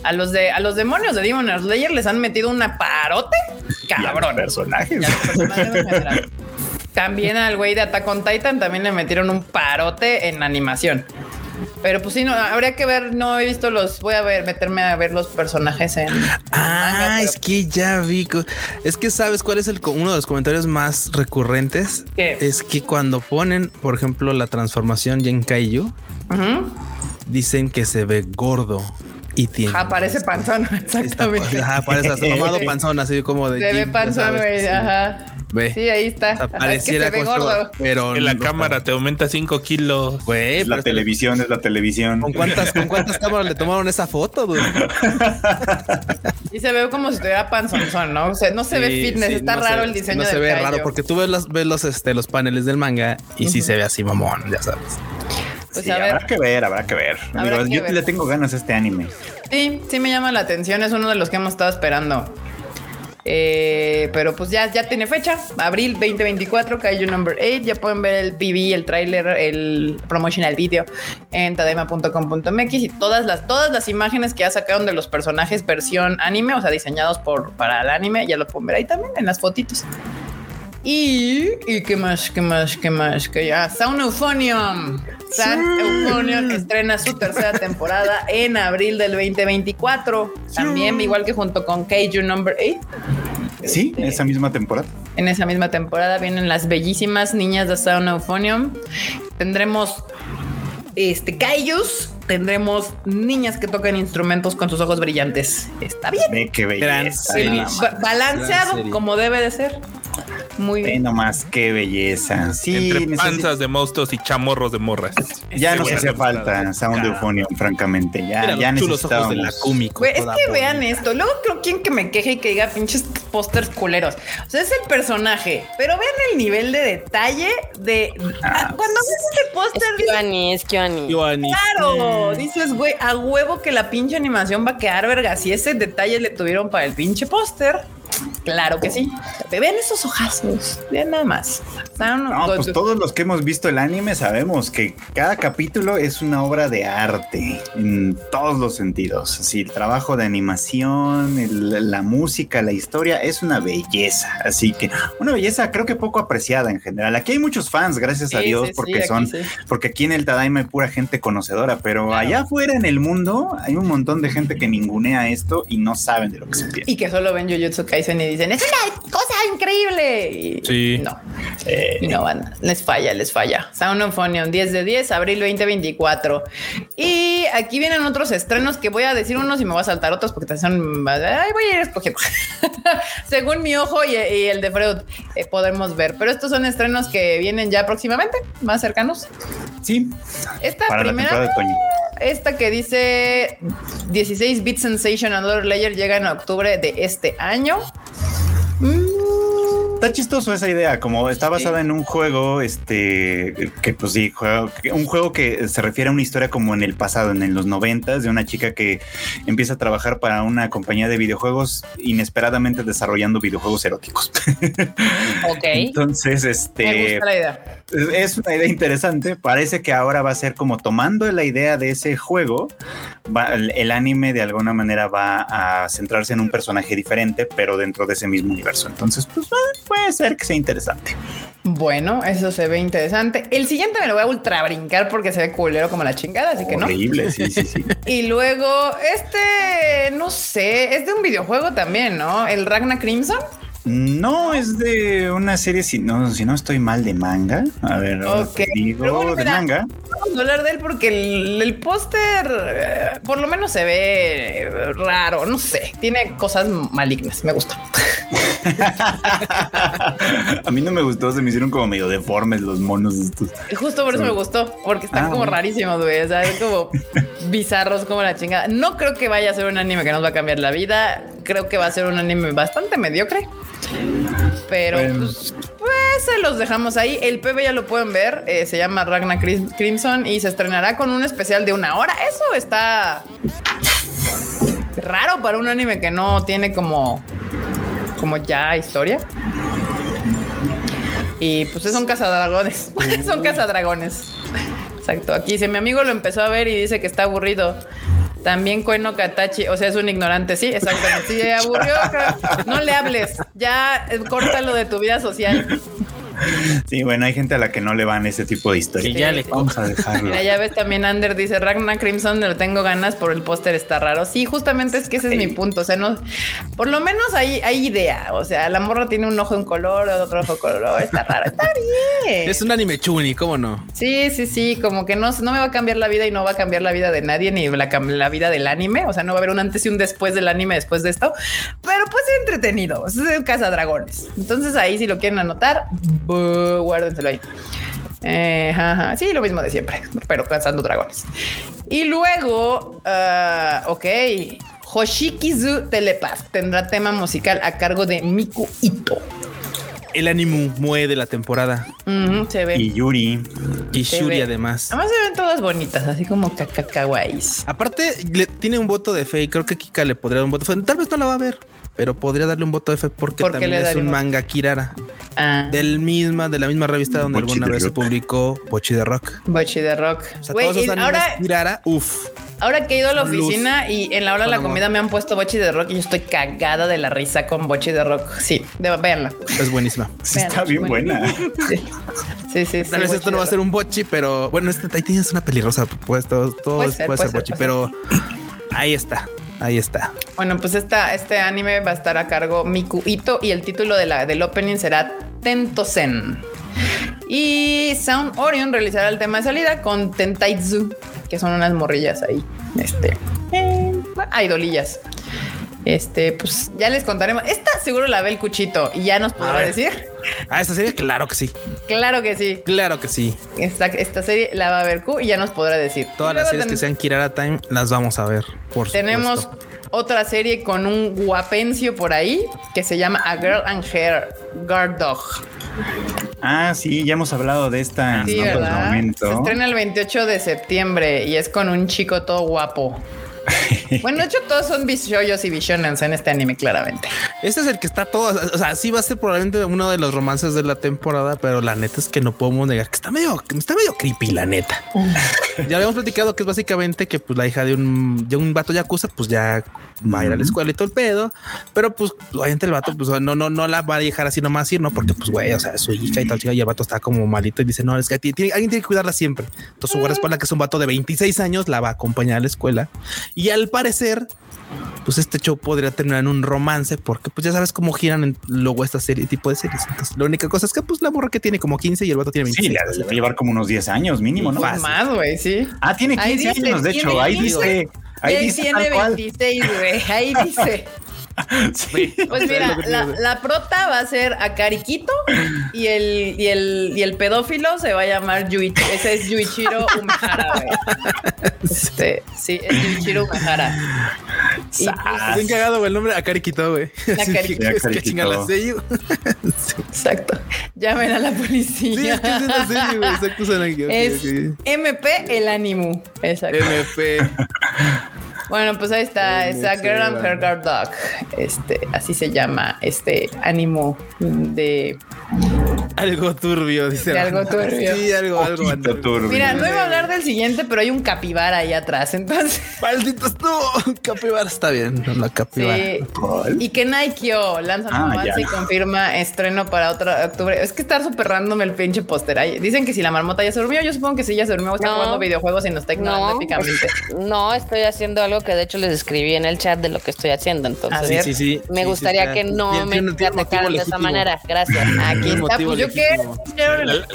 a los de a los demonios de Demon Slayer les han metido una parote, cabrón. personajes. También al güey de Attack on Titan también le metieron un parote en animación. Pero pues sí, no, habría que ver, no he visto los, voy a ver, meterme a ver los personajes en... Ah, es que ya vi, es que sabes cuál es el uno de los comentarios más recurrentes. Es que cuando ponen, por ejemplo, la transformación en Kaiju, dicen que se ve gordo y tiene. Ajá, parece panzón, exactamente. Ajá, parece tomado panzón, así como de. Se ve panzón, güey, ajá. Ve. Sí, ahí está. pareciera es que gordo. Pero en la cámara te aumenta 5 kilos. Güey, la televisión es la televisión. ¿Con cuántas, ¿Con cuántas cámaras le tomaron esa foto, güey? y se ve como si estuviera panzón, ¿no? O sea, no se ve fitness, está raro el diseño. No se ve raro porque tú ves los, ves los, este, los paneles del manga y sí se ve así mamón, ya sabes. Pues habrá que ver, habrá que ver. yo le tengo ganas a este anime. Sí, sí me llama la atención. Es uno de los que hemos estado esperando. Eh, pero pues ya, ya tiene fecha, abril 2024, Kaiju Number 8. Ya pueden ver el PV, el trailer, el promotional video en tadema.com.mx y todas las, todas las imágenes que ya sacaron de los personajes versión anime, o sea, diseñados por, para el anime, ya lo pueden ver ahí también en las fotitos. Y, y qué más, qué más, qué más, que ya Sound Euphonium. Sound Euphonium estrena su tercera temporada en abril del 2024. También, igual que junto con Kaiju Number 8. Sí, en esa misma temporada. En esa misma temporada vienen las bellísimas niñas de Sound Euphonium. Tendremos este Kaijus, tendremos niñas que tocan instrumentos con sus ojos brillantes. Está bien. qué belleza. Balanceado como debe de ser. Muy bien. nomás, qué belleza. Sí, Entre panzas de monstruos y chamorros de morras. Ya nos hace falta Sound Euphonium, francamente. Ya, ya necesitábamos. la es que vean esto. Luego creo quien que me queje y que diga pinches pósters culeros. O sea, es el personaje, pero vean el nivel de detalle de ah, cuando ves este póster. Es Kyoani, es Claro, dices, güey, a huevo que la pinche animación va a quedar verga. Si ese detalle le tuvieron para el pinche póster. Claro que sí. Ven esos ojazos. Vean nada más. No, pues todos los que hemos visto el anime sabemos que cada capítulo es una obra de arte en todos los sentidos. Así, el trabajo de animación, la música, la historia es una belleza. Así que una belleza creo que poco apreciada en general. Aquí hay muchos fans, gracias a Dios, porque son, porque aquí en el Tadaima hay pura gente conocedora, pero allá afuera en el mundo hay un montón de gente que ningunea esto y no saben de lo que se piensa. Y que solo ven Jujutsu Kaisen y dicen, es una cosa increíble. Y sí. No. y no van. Les falla, les falla. Sound of Onion, 10 de 10, abril 2024. Y aquí vienen otros estrenos que voy a decir unos y me voy a saltar otros porque son. Ay, voy a ir a escoger. Según mi ojo y, el de Freud eh, podemos ver. Pero estos son estrenos que vienen ya próximamente, más cercanos. Sí. Esta primera. Esta que dice 16 Bit Sensation Another Layer llega en octubre de este año. Está chistoso esa idea, como está basada en un juego, este, que pues sí, un juego que se refiere a una historia como en el pasado, en los noventas, de una chica que empieza a trabajar para una compañía de videojuegos, inesperadamente desarrollando videojuegos eróticos. Ok. Entonces, este, es una idea interesante. Parece que ahora va a ser como tomando la idea de ese juego, el anime de alguna manera va a centrarse en un personaje diferente, pero dentro de ese mismo universo. Entonces, pues puede ser que sea interesante. Bueno, eso se ve interesante. El siguiente me lo voy a ultra brincar porque se ve culero como la chingada, así que no. Increíble, sí, sí, sí. y luego, este, no sé, es de un videojuego también, ¿no? El Ragnar Crimson. No, es de una serie, si no, si no estoy mal, de manga. A ver, digo, de manga. Vamos a hablar de él porque el, póster eh, por lo menos se ve raro, no sé, tiene cosas malignas, me gusta. a mí no me gustó, se me hicieron como medio deformes los monos estos. Justo por eso me gustó, porque están ah, como rarísimos, güey, o sea, es como bizarros como la chingada. No creo que vaya a ser un anime que nos va a cambiar la vida, creo que va a ser un anime bastante mediocre. Pero pues, pues, se los dejamos ahí. El PB ya lo pueden ver. Eh, se llama Ragnar Crimson y se estrenará con un especial de una hora. Eso está raro para un anime que no tiene como, como ya historia. Y pues son cazadragones. son cazadragones. Exacto. Aquí si mi amigo lo empezó a ver y dice que está aburrido. También Koeno Katachi, o sea, es un ignorante, sí, exactamente. Sí, aburrió. No le hables, ya eh, córtalo de tu vida social. Sí, bueno, hay gente a la que no le van ese tipo de historias. ya le vamos a dejarlo. Mira, ya ves también Ander dice Ragnar Crimson, le tengo ganas por el póster está raro. Sí, justamente es que ese es mi punto. O sea, no, por lo menos hay, hay idea. O sea, la morra tiene un ojo en color, otro ojo en color, está raro, está bien. Es un anime chuni, ¿cómo no? Sí, sí, sí, como que no, no me va a cambiar la vida y no va a cambiar la vida de nadie ni la, la vida del anime. O sea, no va a haber un antes y un después del anime después de esto, pero pues es entretenido. Es casa dragones. Entonces ahí si lo quieren anotar, guárdenselo ahí. Eh, Sí, lo mismo de siempre, pero cazando dragones. Y luego, uh, ok, Hoshikizu Telepath tendrá tema musical a cargo de Miku Ito. El anime mue de la temporada. se ve. Y Yuri. Y Shuri además. Además se ven todas bonitas, así como kawaiis. Aparte, le, tiene un voto de fe y creo que Kika le podría dar un voto de fe. Tal vez no la va a ver pero podría darle un voto de fe porque también es un manga Kirara. Ah. Del misma, de la misma revista donde alguna vez se publicó Bochi de Rock. Bochi de Rock. O sea, todos esos ahora, Kirara, uff. Ahora que he ido a la oficina y en la hora de la comida me han puesto Bochi de Rock y yo estoy cagada de la risa con Bochi de Rock. Sí, de, véanla. Es buenísima. está bien buena. Sí, sí, Tal vez esto no va a ser un Bochi, pero bueno, este, ahí tienes una pelirrosa. Pues todo, puede ser, Bochi, pero ahí está. Ahí está. Bueno, pues esta, este anime va a estar a cargo Miku Ito y el título de la, del opening será Tentosen. Y Sound Orion realizará el tema de salida con Tentaitsu, que son unas morrillas ahí. Este, eh, idolillas. Este, pues ya les contaremos. Esta seguro la ve el cuchito y ya nos podrá decir. Ah, esta serie, claro que sí. Claro que sí. Claro que sí. Esta, esta serie la va a ver Q y ya nos podrá decir. Todas las series que sean Kirara Time las vamos a ver. Por Tenemos otra serie con un guapencio por ahí que se llama A Girl and Her Guard Dog. Ah, sí, ya hemos hablado de esta en otro momento. Se estrena el 28 de septiembre y es con un chico todo guapo. bueno, de hecho, todos son bishoyos y visionens en este anime, claramente. Este es el que está todo. O sea, sí va a ser probablemente uno de los romances de la temporada, pero la neta es que no podemos negar que está medio, está medio creepy, la neta. ya habíamos platicado que es básicamente que pues la hija de un, de un vato yakuza, pues ya va a ir a la escuela y todo el pedo, pero pues obviamente el vato, pues no, no, no la va a dejar así nomás ir, no, porque pues güey, o sea, su hija y tal, chica, y el vato está como malito y dice, no, es que alguien tiene que cuidarla siempre. Entonces su guardaespaldas, que es un vato de 26 años, la va a acompañar a la escuela y al parecer, pues este show podría terminar en un romance porque pues ya sabes cómo giran en luego esta serie tipo de series. Entonces, la única cosa es que pues la morra que tiene como 15 y el vato tiene 26. Sí, le va a llevar como unos 10 años mínimo, ¿no? Más, güey, sí. Ah, tiene 15 años, de hecho, ahí dice... Ahí dice tiene 26, güey, ahí dice. pues mira, la, prota va a ser a Cariquito y el, y el, y el pedófilo se va a llamar Yuichiro. Ese es Yuichiro Umehara, Este, sí, es Yuichiro Umehara. Y, pues, bien cagado, el nombre a Cariquito, güey. A Cariquito. Es que la sello. Exacto. Llamen a la policía. Sí, es que es la sello, güey. Exacto, es MP el Animu. Exacto. MP. Bueno, pues ahí está, esa Girl and Her Guard Dog. Este, así se llama este ánimo de algo turbio, dice. algo turbio. Sí, algo, algo turbio. Mira, no iba a hablar del siguiente, pero hay un capibara ahí atrás, entonces. Malditos, no, capibara está bien, la capibara. Sí. Y que Nike lanza un ah, avance y confirma estreno para otro octubre. Es que está súper random el pinche póster. Dicen que si la marmota ya se durmió, yo supongo que sí ya se durmió. Está jugando videojuegos y nos está ignorando no, No, estoy haciendo algo que de hecho les escribí en el chat de lo que estoy haciendo. Entonces, ah, sí, sí, sí, me gustaría que no me atacaran de esa manera. Gracias. Aquí está. Pues yo qué.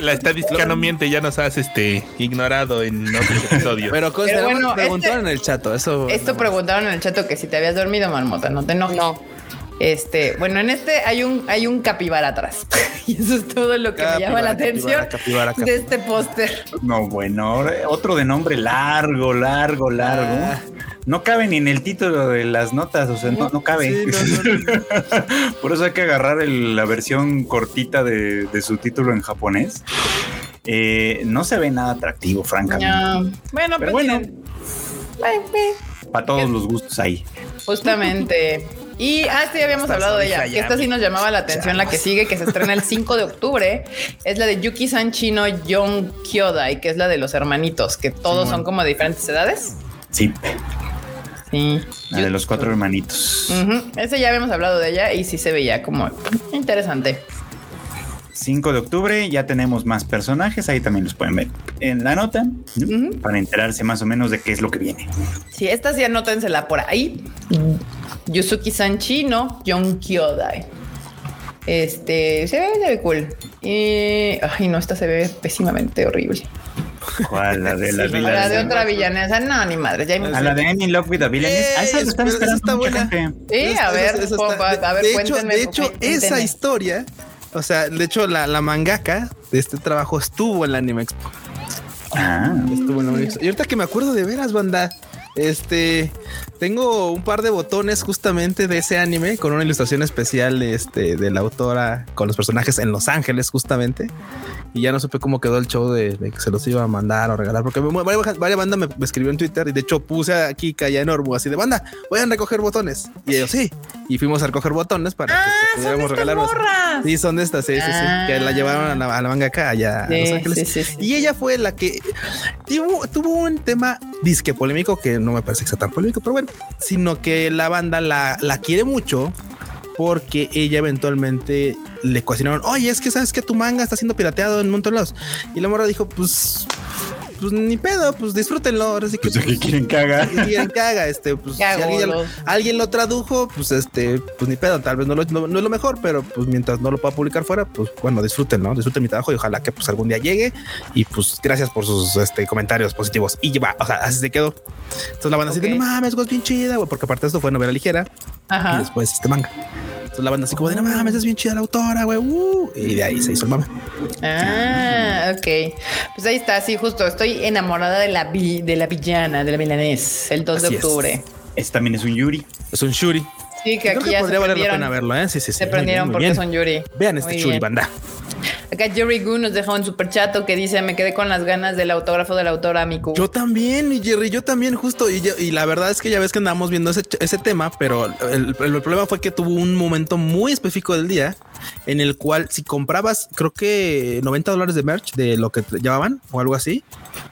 La, estadística no miente, ya nos has este, ignorado en otros episodios. Pero, bueno, preguntaron este en el chat. Eso, esto preguntaron en el chat que si te habías dormido, marmota, no te enojes. No. Este, bueno, en este hay un, hay un capibara atrás. y eso es todo lo que me llama la atención de este póster. No, bueno, otro de nombre largo, largo, largo. Ah. No cabe ni en el título de las notas, o sea, no, no cabe. Por eso hay que agarrar la versión cortita de, su título en japonés. Eh, no se ve nada atractivo, francamente. Bueno, pero pues bueno. Para todos los gustos ahí. Justamente. Y ah, sí, habíamos hablado de ella. Que esta sí nos llamaba la atención, la que sigue, que se estrena el 5 de octubre. Es la de Yuki San Chino Young Kyodai, que es la de los hermanitos, que todos son como de diferentes edades. Sí. Sí. La de los cuatro hermanitos. Ese ya habíamos hablado de ella y sí se veía como interesante. 5 de octubre ya tenemos más personajes, ahí también los pueden ver en la nota para enterarse más o menos de qué es lo que viene. Sí, esta sí anótensela por ahí. Yusuki Sanchino, John Kyodai. Este se ve, se ve cool. Y ay, no, esta se ve pésimamente horrible. ¿Cuál? La de la, la de otra villanesa. No, ni madre. Ya a la de Any Love with a Villainess. Ah, esa están esperando está buena. Sí, a ver, a ver, de hecho, de hecho esa historia, o sea, de hecho, la, la mangaka de este trabajo estuvo en la Anime Expo. Ah. Estuvo en la Anime Expo. Y ahorita que me acuerdo de veras, banda. Este, tengo un par de botones justamente de ese anime con una ilustración especial este, de la autora con los personajes en Los Ángeles, justamente. Y ya no supe cómo quedó el show de, que se los iba a mandar o regalar, porque varias, bandas me, escribió en Twitter y de hecho puse aquí Calla enorme así de banda, vayan a recoger botones. Y ellos sí. Y fuimos a recoger botones para que ah, pudiéramos regalarlos. Sí, son de estas, sí, sí, sí, que la llevaron a la, manga acá allá a Los Ángeles. y ella fue la que tuvo, tuvo un tema disque polémico que no me parece que sea tan polémico, pero bueno, sino que la banda la, la quiere mucho porque ella eventualmente le cuestionaron, oye, es que sabes que tu manga está siendo pirateado en de lados. Y la morra dijo, pues, pues ni pedo, pues disfrútenlo. Ahora sí que, pues, pues quieren caga. quieren caga, este, pues si alguien, lo tradujo, pues este, pues ni pedo, tal vez no, lo, no, es lo mejor, pero pues mientras no lo pueda publicar fuera, pues bueno, disfruten, Disfruten mi trabajo y ojalá que pues algún día llegue. Y pues gracias por sus este, comentarios positivos. Y va, o sea, así se quedó. Entonces la banda así de no mames, es bien chida, porque aparte de esto fue novela ligera. Y después este manga. Entonces la banda así como de no mames, es bien chida la autora, güey. Uh", y de ahí se hizo el mame. Ah, ok. Pues ahí está, sí, justo. Estoy enamorada de la, de la villana, de la milanés, el 2 de octubre. Este también es un Yuri. Es un Shuri. Sí, que aquí ya podría valer la pena verlo, ¿eh? Sí, sí, sí. Se prendieron porque son Yuri. Vean este Shuri, banda. Acá Jerry Gu nos dejó un super chato que dice: Me quedé con las ganas del autógrafo del autor Miku. Yo también, y Jerry, yo también, justo. Y, y la verdad es que ya ves que andamos viendo ese, ese tema, pero el, el, problema fue que tuvo un momento muy específico del día en el cual, si comprabas, creo que 90 dólares de merch de lo que te llevaban o algo así,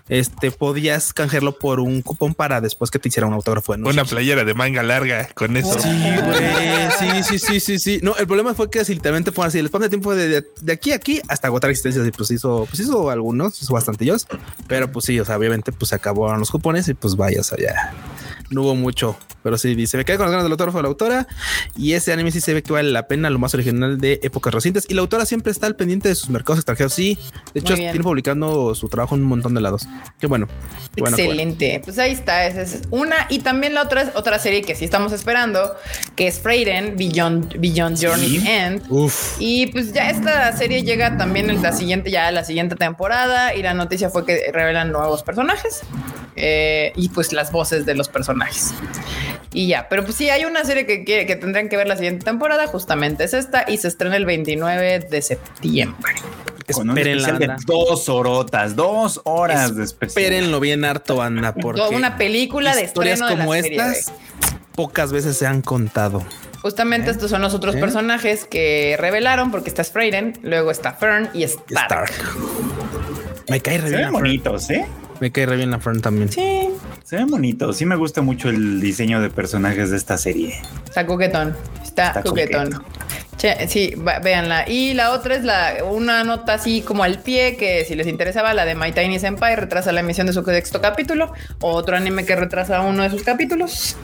este podías canjearlo por un cupón para después que te hiciera un autógrafo. En Una playera de manga larga con eso. Sí, Sí, sí, sí, sí, sí. No, el problema fue que si literalmente fue así, el spam de tiempo de, de, aquí a aquí hasta agotar existencias y pues hizo, pues hizo algunos, hizo bastantillos, pero pues sí, o sea, obviamente pues se acabaron los cupones y pues vayas allá. No hubo mucho, pero sí dice, me quedé con las ganas del autógrafo de la autora y ese anime sí se ve que vale la pena, lo más original de épocas recientes y la autora siempre está al pendiente de sus mercados extranjeros. Sí, de hecho, tiene publicando su trabajo en un montón de lados. Qué bueno. Excelente. Pues ahí está. Esa es una. Y también la otra es otra serie que sí estamos esperando, que es Freyden Beyond, Beyond Journey End. Uf. Y pues ya esta serie llega también en la siguiente, ya la siguiente temporada. Y la noticia fue que revelan nuevos personajes eh, y pues las voces de los personajes. Y ya, pero pues sí, hay una serie que, que, tendrán que ver la siguiente temporada, justamente es esta, y se estrena el 29 de septiembre. Con de dos horotas, dos horas de especial. Espérenlo bien harto, Ana, porque una película de historias como estas pocas veces se han contado. Justamente estos son los otros ¿Eh? personajes que revelaron, porque está Freyden, luego está Fern y Stark. Me cae re bien. bonitos, ¿eh? Me cae re bien la Fern también. Sí. Se ve bonito. Sí me gusta mucho el diseño de personajes de esta serie. Está coquetón. Está, coquetón. sí, véanla. Y la otra es la una nota así como al pie que si les interesaba, la de My Tiny Senpai retrasa la emisión de su sexto capítulo. Otro anime que retrasa uno de sus capítulos.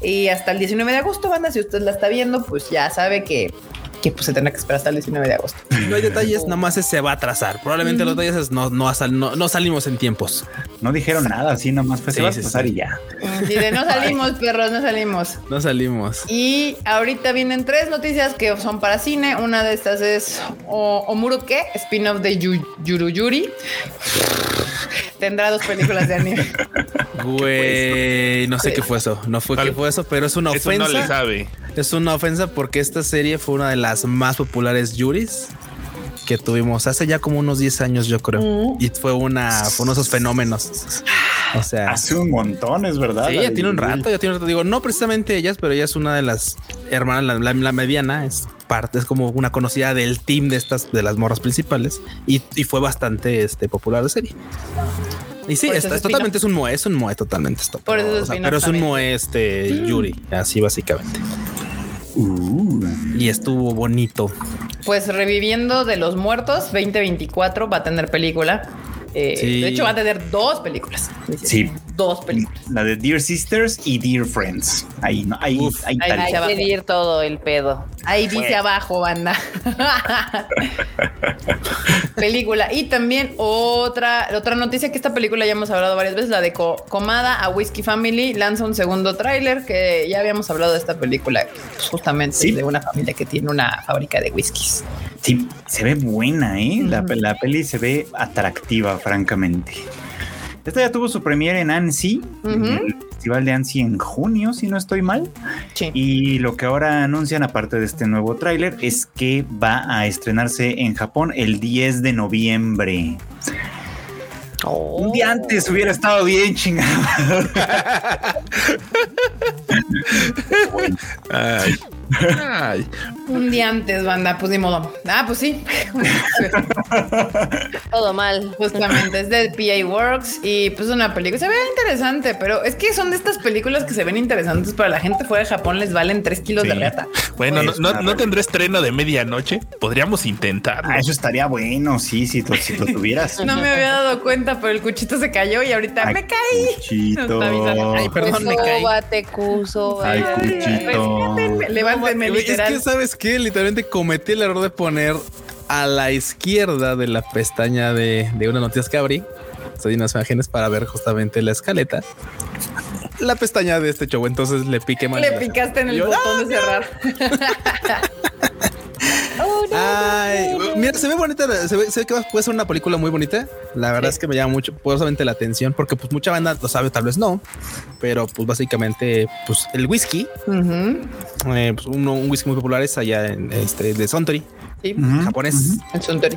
Y hasta el 19 de agosto, banda, si usted la está viendo, pues ya sabe que que pues se tendrá que esperar hasta el 19 de agosto. No hay detalles, nada más se va a atrasar. Probablemente los detalles no, no, no, salimos en tiempos. No dijeron nada, así nada más se va a pasar y ya. Sí, de no salimos, perros, no salimos. No salimos. Y ahorita vienen tres noticias que son para cine. Una de estas es Omuruke, spin-off de Yuru Yuri. Tendrá dos películas de anime. Güey, no sé qué fue eso. No fue qué fue eso, pero es una ofensa. no le sabe. Es una ofensa porque esta serie fue una de las más populares Yuris que tuvimos hace ya como unos 10 años, yo creo. Mm. Y fue una, fue uno de esos fenómenos. O sea, hace un montón, es verdad. Sí, ya tiene un rato, ya tiene un rato. Digo, no precisamente ellas, pero ella es una de las hermanas, la, mediana, es parte, es como una conocida del team de estas, de las morras principales y, fue bastante este, popular de serie. Y sí, es, totalmente es un moe, es un moe totalmente esto. pero es un moe este Yuri, así básicamente. Uh. Y estuvo bonito. pues reviviendo de los muertos, 2024 va a tener película. Eh, de hecho, va a tener dos películas. Sí. Dos películas. La de Dear Sisters y Dear Friends. Ahí, ¿no? Ahí, ahí, ahí Hay que medir todo el pedo. Ahí dice abajo, banda. película. Y también otra, otra noticia que esta película ya hemos hablado varias veces, la de Comada a Whiskey Family, lanza un segundo tráiler que ya habíamos hablado de esta película, pues, justamente de una familia que tiene una fábrica de whiskies. Sí, se ve buena, ¿eh? la, la peli se ve atractiva, francamente. Esta ya tuvo su premiere en Annecy, en el Festival de Annecy en junio, si no estoy mal. Sí. Y lo que ahora anuncian, aparte de este nuevo tráiler, es que va a estrenarse en Japón el 10 de noviembre. Un día antes hubiera estado bien chingado. Ay. Ay. Un día antes, banda, pues ni modo. Ah, pues sí. Todo mal. Justamente, es de PA Works y pues una película. Se ve interesante, pero es que son de estas películas que se ven interesantes para la gente fuera de Japón les valen 3 kilos de reta. Bueno, no, no, no, tendré estreno de medianoche. Podríamos intentar. Ah, eso estaría bueno, sí, si, si lo tuvieras. no me había dado cuenta, pero el cuchito se cayó y ahorita me caí. Cuchito. Ay, perdón, me caí. Ay, cuchito. Es que, ¿sabes qué? Literalmente cometí el error de poner a la izquierda de la pestaña de, de una noticias que abrí. Estoy unas imágenes para ver justamente la escaleta. La pestaña de este show, entonces le piqué mal. Le picaste en el botón de cerrar. Oh, Ay, mira, se ve bonita, se ve, que puede ser una película muy bonita. La verdad es que me llama mucho, poderosamente la atención, porque pues mucha banda lo sabe, tal vez no, pero pues básicamente, pues el whisky, eh, pues, un whisky muy popular es allá en este de Suntory japonés.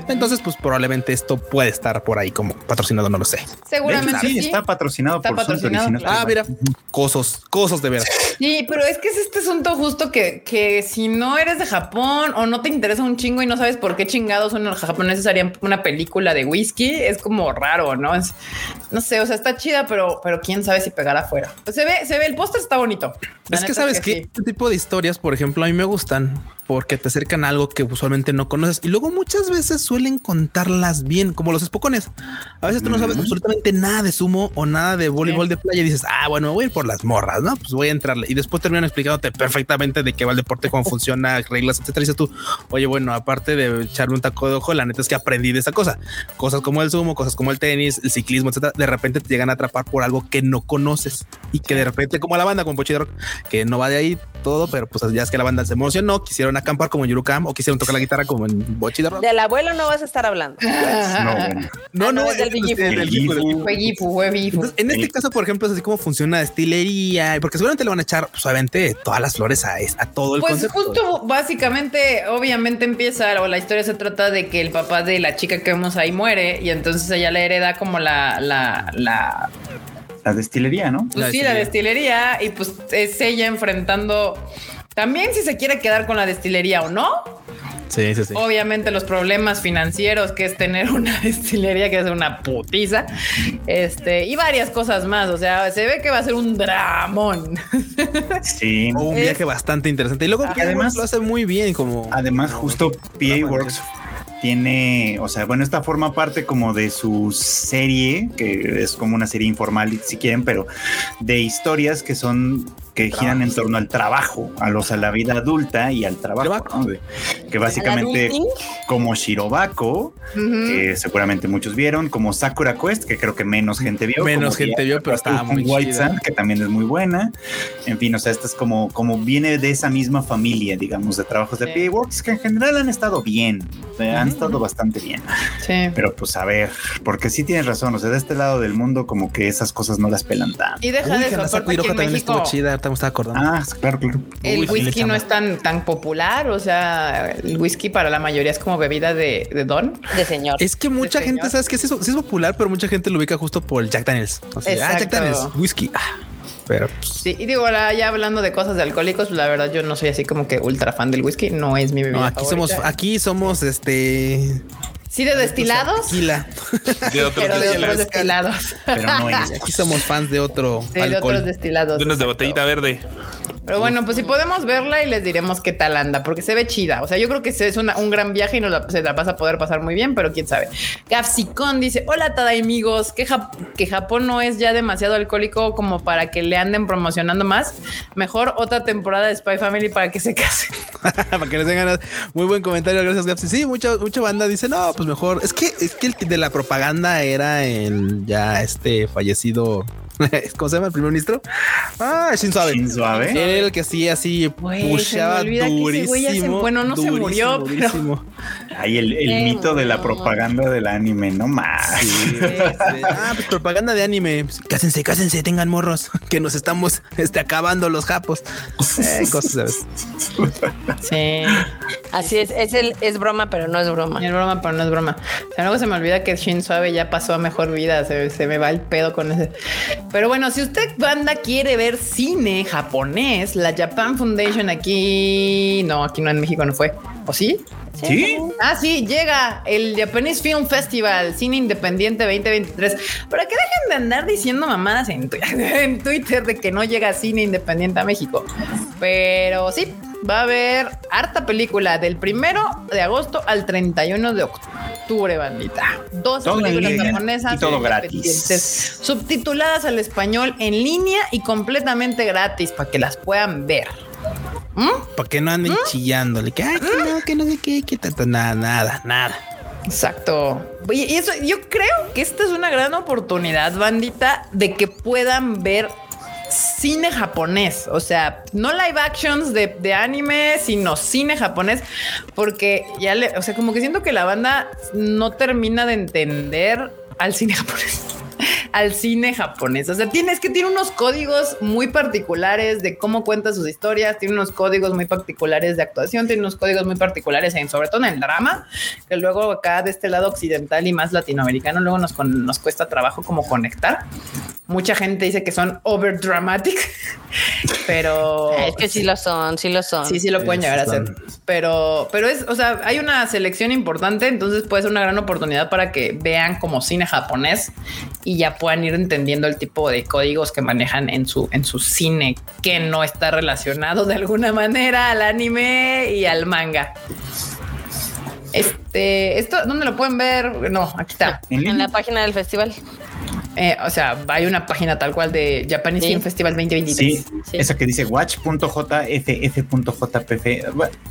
Entonces, pues probablemente esto puede estar por ahí como patrocinado, no lo sé. Seguramente sí, está patrocinado por patrocinado. ah, mira, cosas, cosas de veras. Sí, pero es que es este asunto justo que, que si no eres de Japón o no te interesa un chingo y no sabes por qué chingados son los japoneses harían una película de whisky, es como raro, ¿no? Es, no sé, o sea, está chida, pero, pero quién sabe si pegar afuera. Pues se ve, se ve, el póster está bonito. es que sabes que, este tipo de historias, por ejemplo, a mí me gustan porque te acercan a algo que usualmente no conoces y luego muchas veces suelen contarlas bien, como los espocones. A veces tú no sabes absolutamente nada de sumo o nada de voleibol de playa y dices, ah, bueno, voy a ir por las morras, no? Pues voy a entrarle y después terminan explicándote perfectamente de qué va el deporte, cómo funciona, reglas, etcétera. Y dices tú, oye, bueno, aparte de echarme un taco de ojo, la neta es que aprendí de esa cosa. Cosas como el sumo, cosas como el tenis, el ciclismo, etcétera. De repente te llegan a atrapar por algo que no conoces y que de repente, como la banda, como Pochi Rock, que no va de ahí todo, pero pues ya es que la banda se emocionó, quisieron acampar como en Yurukam o quisieron tocar la guitarra como en Bochi de Rock. Del abuelo no vas a estar hablando. no, no, no, es del Gifu. En este caso, por ejemplo, es así como funciona destilería, porque seguramente le van a echar, pues, obviamente, todas las flores a, a todo el Pues justo, básicamente, obviamente empieza, o la historia se trata de que el papá de la chica que vemos ahí muere y entonces ella le hereda como la, la, la la destilería, ¿no? Pues sí, la destilería y pues es ella enfrentando también si se quiere quedar con la destilería o no. Sí, sí, sí. Obviamente los problemas financieros que es tener una destilería que es una putiza. Este, y varias cosas más. O sea, se ve que va a ser un dramón. Sí. un viaje bastante interesante. Y luego además lo hace muy bien como. Además, justo PA Works tiene, o sea, bueno, esta forma parte como de su serie, que es como una serie informal si quieren, pero de historias que son que giran en torno al trabajo, a los a la vida adulta y al trabajo, que básicamente como Shirobako, que seguramente muchos vieron, como Sakura Quest, que creo que menos gente vio, menos gente vio, pero estaba muy White Sun, que también es muy buena. En fin, o sea, esta es como como viene de esa misma familia, digamos, de trabajos de sí. Works que en general han estado bien, han estado bastante bien. Sí. Pero pues a ver, porque sí tienes razón, o sea, de este lado del mundo como que esas cosas no las pelan tanto. Y deja de eso, porque en México, chida, me estaba acordando. Ah, claro, claro. El whisky no es tan, tan popular. O sea, el whisky para la mayoría es como bebida de, de don. De señor. Es que mucha gente, ¿sabes qué? Sí es, es, popular, pero mucha gente lo ubica justo por el Jack Daniels. O sea, ah, Jack Daniels, whisky. Ah. Pero pues, sí, y digo, ahora ya hablando de cosas de alcohólicos, pues, la verdad yo no soy así como que ultra fan del whisky, no es mi bebida. No, aquí somos, aquí somos este Sí, de destilados. Tequila. De otros, pero de otros destilados. Pero no es. Aquí somos fans de otro. Sí, de otros destilados. De unos de botellita verde. Pero bueno, pues si podemos verla y les diremos qué tal anda, porque se ve chida. O sea, yo creo que es un gran viaje y no la, se la vas a poder pasar muy bien, pero quién sabe. Gafsicón dice: Hola, Tada amigos, que, que Japón no es ya demasiado alcohólico como para que le anden promocionando más. Mejor otra temporada de Spy Family para que se case. para que les den ganas. Muy buen comentario, gracias, Gafsi. Sí, mucha, mucha banda dice: No, pues mejor. Es que, es que el de la propaganda era el ya este fallecido ¿Cómo se llama el primer ministro? Ah, Shinzo Abe. Shinzo Abe. Era el que sí, así pushaba durísimo. bueno, no se murió, durísimo. Ay, el, el mito de la propaganda del anime, no más. Sí, ah, pues propaganda de anime. Cásense, cásense, tengan morros, que nos estamos este, acabando los japos. Eh, cosas, Sí. Así es, es, el, es broma, pero no es broma. Es broma, pero no es broma. O sea, luego se me olvida que Shinzo Abe ya pasó a mejor vida. Se, se me va el pedo con ese. Pero bueno, si usted, banda, quiere ver cine japonés, la Japan Foundation aquí. No, aquí no en México no fue. ¿O sí? ¿Sí? Ah, sí, llega el Japanese Film Festival, Cine Independiente 2023. Para que dejen de andar diciendo mamadas en, en Twitter de que no llega cine independiente a México. Pero sí, va a haber harta película del primero de agosto al 31 de octubre, bandita. Dos películas japonesas y todo gratis. subtituladas al español en línea y completamente gratis para que las puedan ver. ¿Mm? Para que no anden ¿Mm? chillándole, que, ay, que no, que no sé qué, que tanto, nada, nada, nada. Exacto. Y eso, yo creo que esta es una gran oportunidad, bandita, de que puedan ver cine japonés, o sea, no live actions de, anime, sino cine japonés, porque ya le, o sea, como que siento que la banda no termina de entender al cine japonés al cine japonés. O sea, tiene, es que tiene unos códigos muy particulares de cómo cuenta sus historias, tiene unos códigos muy particulares de actuación, tiene unos códigos muy particulares en, sobre todo en el drama, que luego acá de este lado occidental y más latinoamericano, luego nos, nos cuesta trabajo como conectar. Mucha gente dice que son over dramatic, pero es que sí lo son, sí lo son. Sí, sí lo pueden llegar a ser. Pero, pero es, o sea, hay una selección importante, entonces puede ser una gran oportunidad para que vean como cine japonés y ya puedan ir entendiendo el tipo de códigos que manejan en su, en su cine que no está relacionado de alguna manera al anime y al manga. Este, esto, ¿dónde lo pueden ver? No, aquí está. En la página del festival. Eh, o sea, hay una página tal cual de Japanese Film Festival 2023. Sí, esa que dice watch.jff.jpf.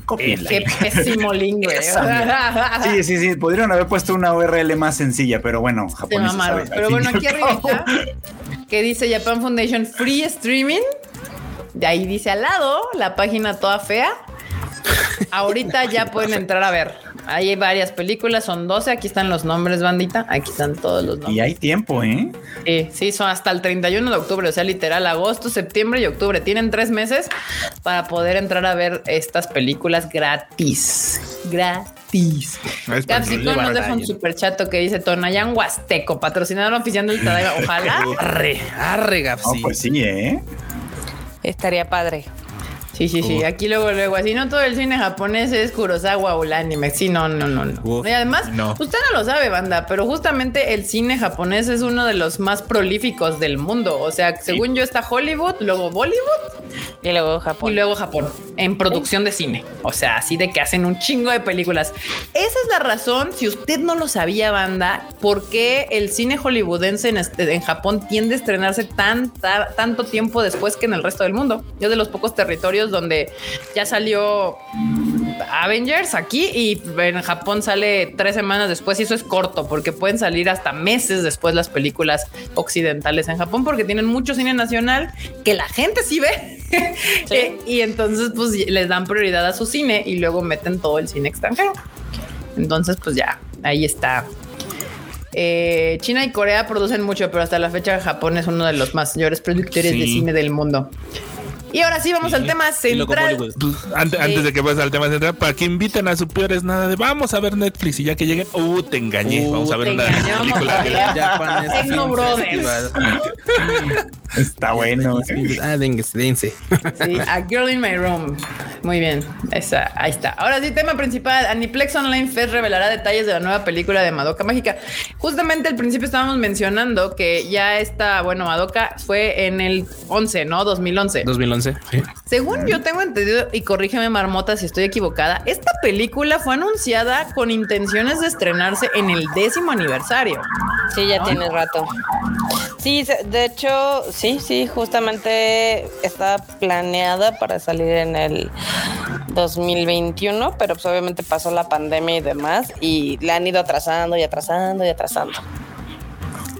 Copienla. Qué pésimo lingüe. sí, sí, sí. Podrían haber puesto una URL más sencilla, pero bueno, japonés. Pero bueno, aquí arriba que dice Japan Foundation Free Streaming. De ahí dice al lado la página toda fea. Ahorita ya pueden entrar a ver. Ahí hay varias películas, son 12. Aquí están los nombres, bandita. Aquí están todos los nombres. Y hay tiempo, ¿eh? Sí, sí, son hasta el 31 de octubre, o sea, literal, agosto, septiembre y octubre. Tienen tres meses para poder entrar a ver estas películas gratis. Gratis. Capsicón nos deja un super chato que dice Tonayan Huasteco, patrocinador oficial del Tadaiba. Ojalá. arre, arre, Gapsi. pues sí, ¿eh? Estaría padre. Sí, sí, sí. Aquí luego, luego, así no todo el cine japonés es Kurosawa o el anime. Sí, no, no, no. no. y además, usted no lo sabe, banda, pero justamente el cine japonés es uno de los más prolíficos del mundo. O sea, según yo está Hollywood, luego Bollywood y luego Japón. Y luego Japón en producción de cine. O sea, así de que hacen un chingo de películas. Esa es la razón, si usted no lo sabía, banda, por qué el cine hollywoodense en, este, en Japón tiende a estrenarse tan, tanto tiempo después que en el resto del mundo. Yo de los pocos territorios donde ya salió Avengers aquí y en Japón sale tres semanas después y eso es corto porque pueden salir hasta meses después las películas occidentales en Japón porque tienen mucho cine nacional que la gente sí ve eh, y entonces pues les dan prioridad a su cine y luego meten todo el cine extranjero. Entonces pues ya, ahí está. Eh, China y Corea producen mucho, pero hasta la fecha Japón es uno de los mayores productores de cine del mundo. Y ahora sí vamos al tema central. Pues, antes, de que vayas al tema central, para que inviten a su peores nada de vamos a ver Netflix y ya que lleguen, uh, te engañé. Uh, vamos a ver una película Tecno Brothers. Está bueno. ah, dense, Sí, A Girl in My Room. Muy bien. Esa, ahí está. Ahora sí, tema principal. Aniplex Online Fest revelará detalles de la nueva película de Madoka Mágica. Justamente al principio estábamos mencionando que ya está, bueno, Madoka fue en el 11, ¿no? 2011. 2011, sí. Según yo tengo entendido, y corrígeme Marmota si estoy equivocada, esta película fue anunciada con intenciones de estrenarse en el décimo aniversario. Sí, ya tiene rato. Sí, de hecho, sí, sí, justamente está planeada para salir en el 2021, pero pues obviamente pasó la pandemia y demás y la han ido atrasando y atrasando y atrasando.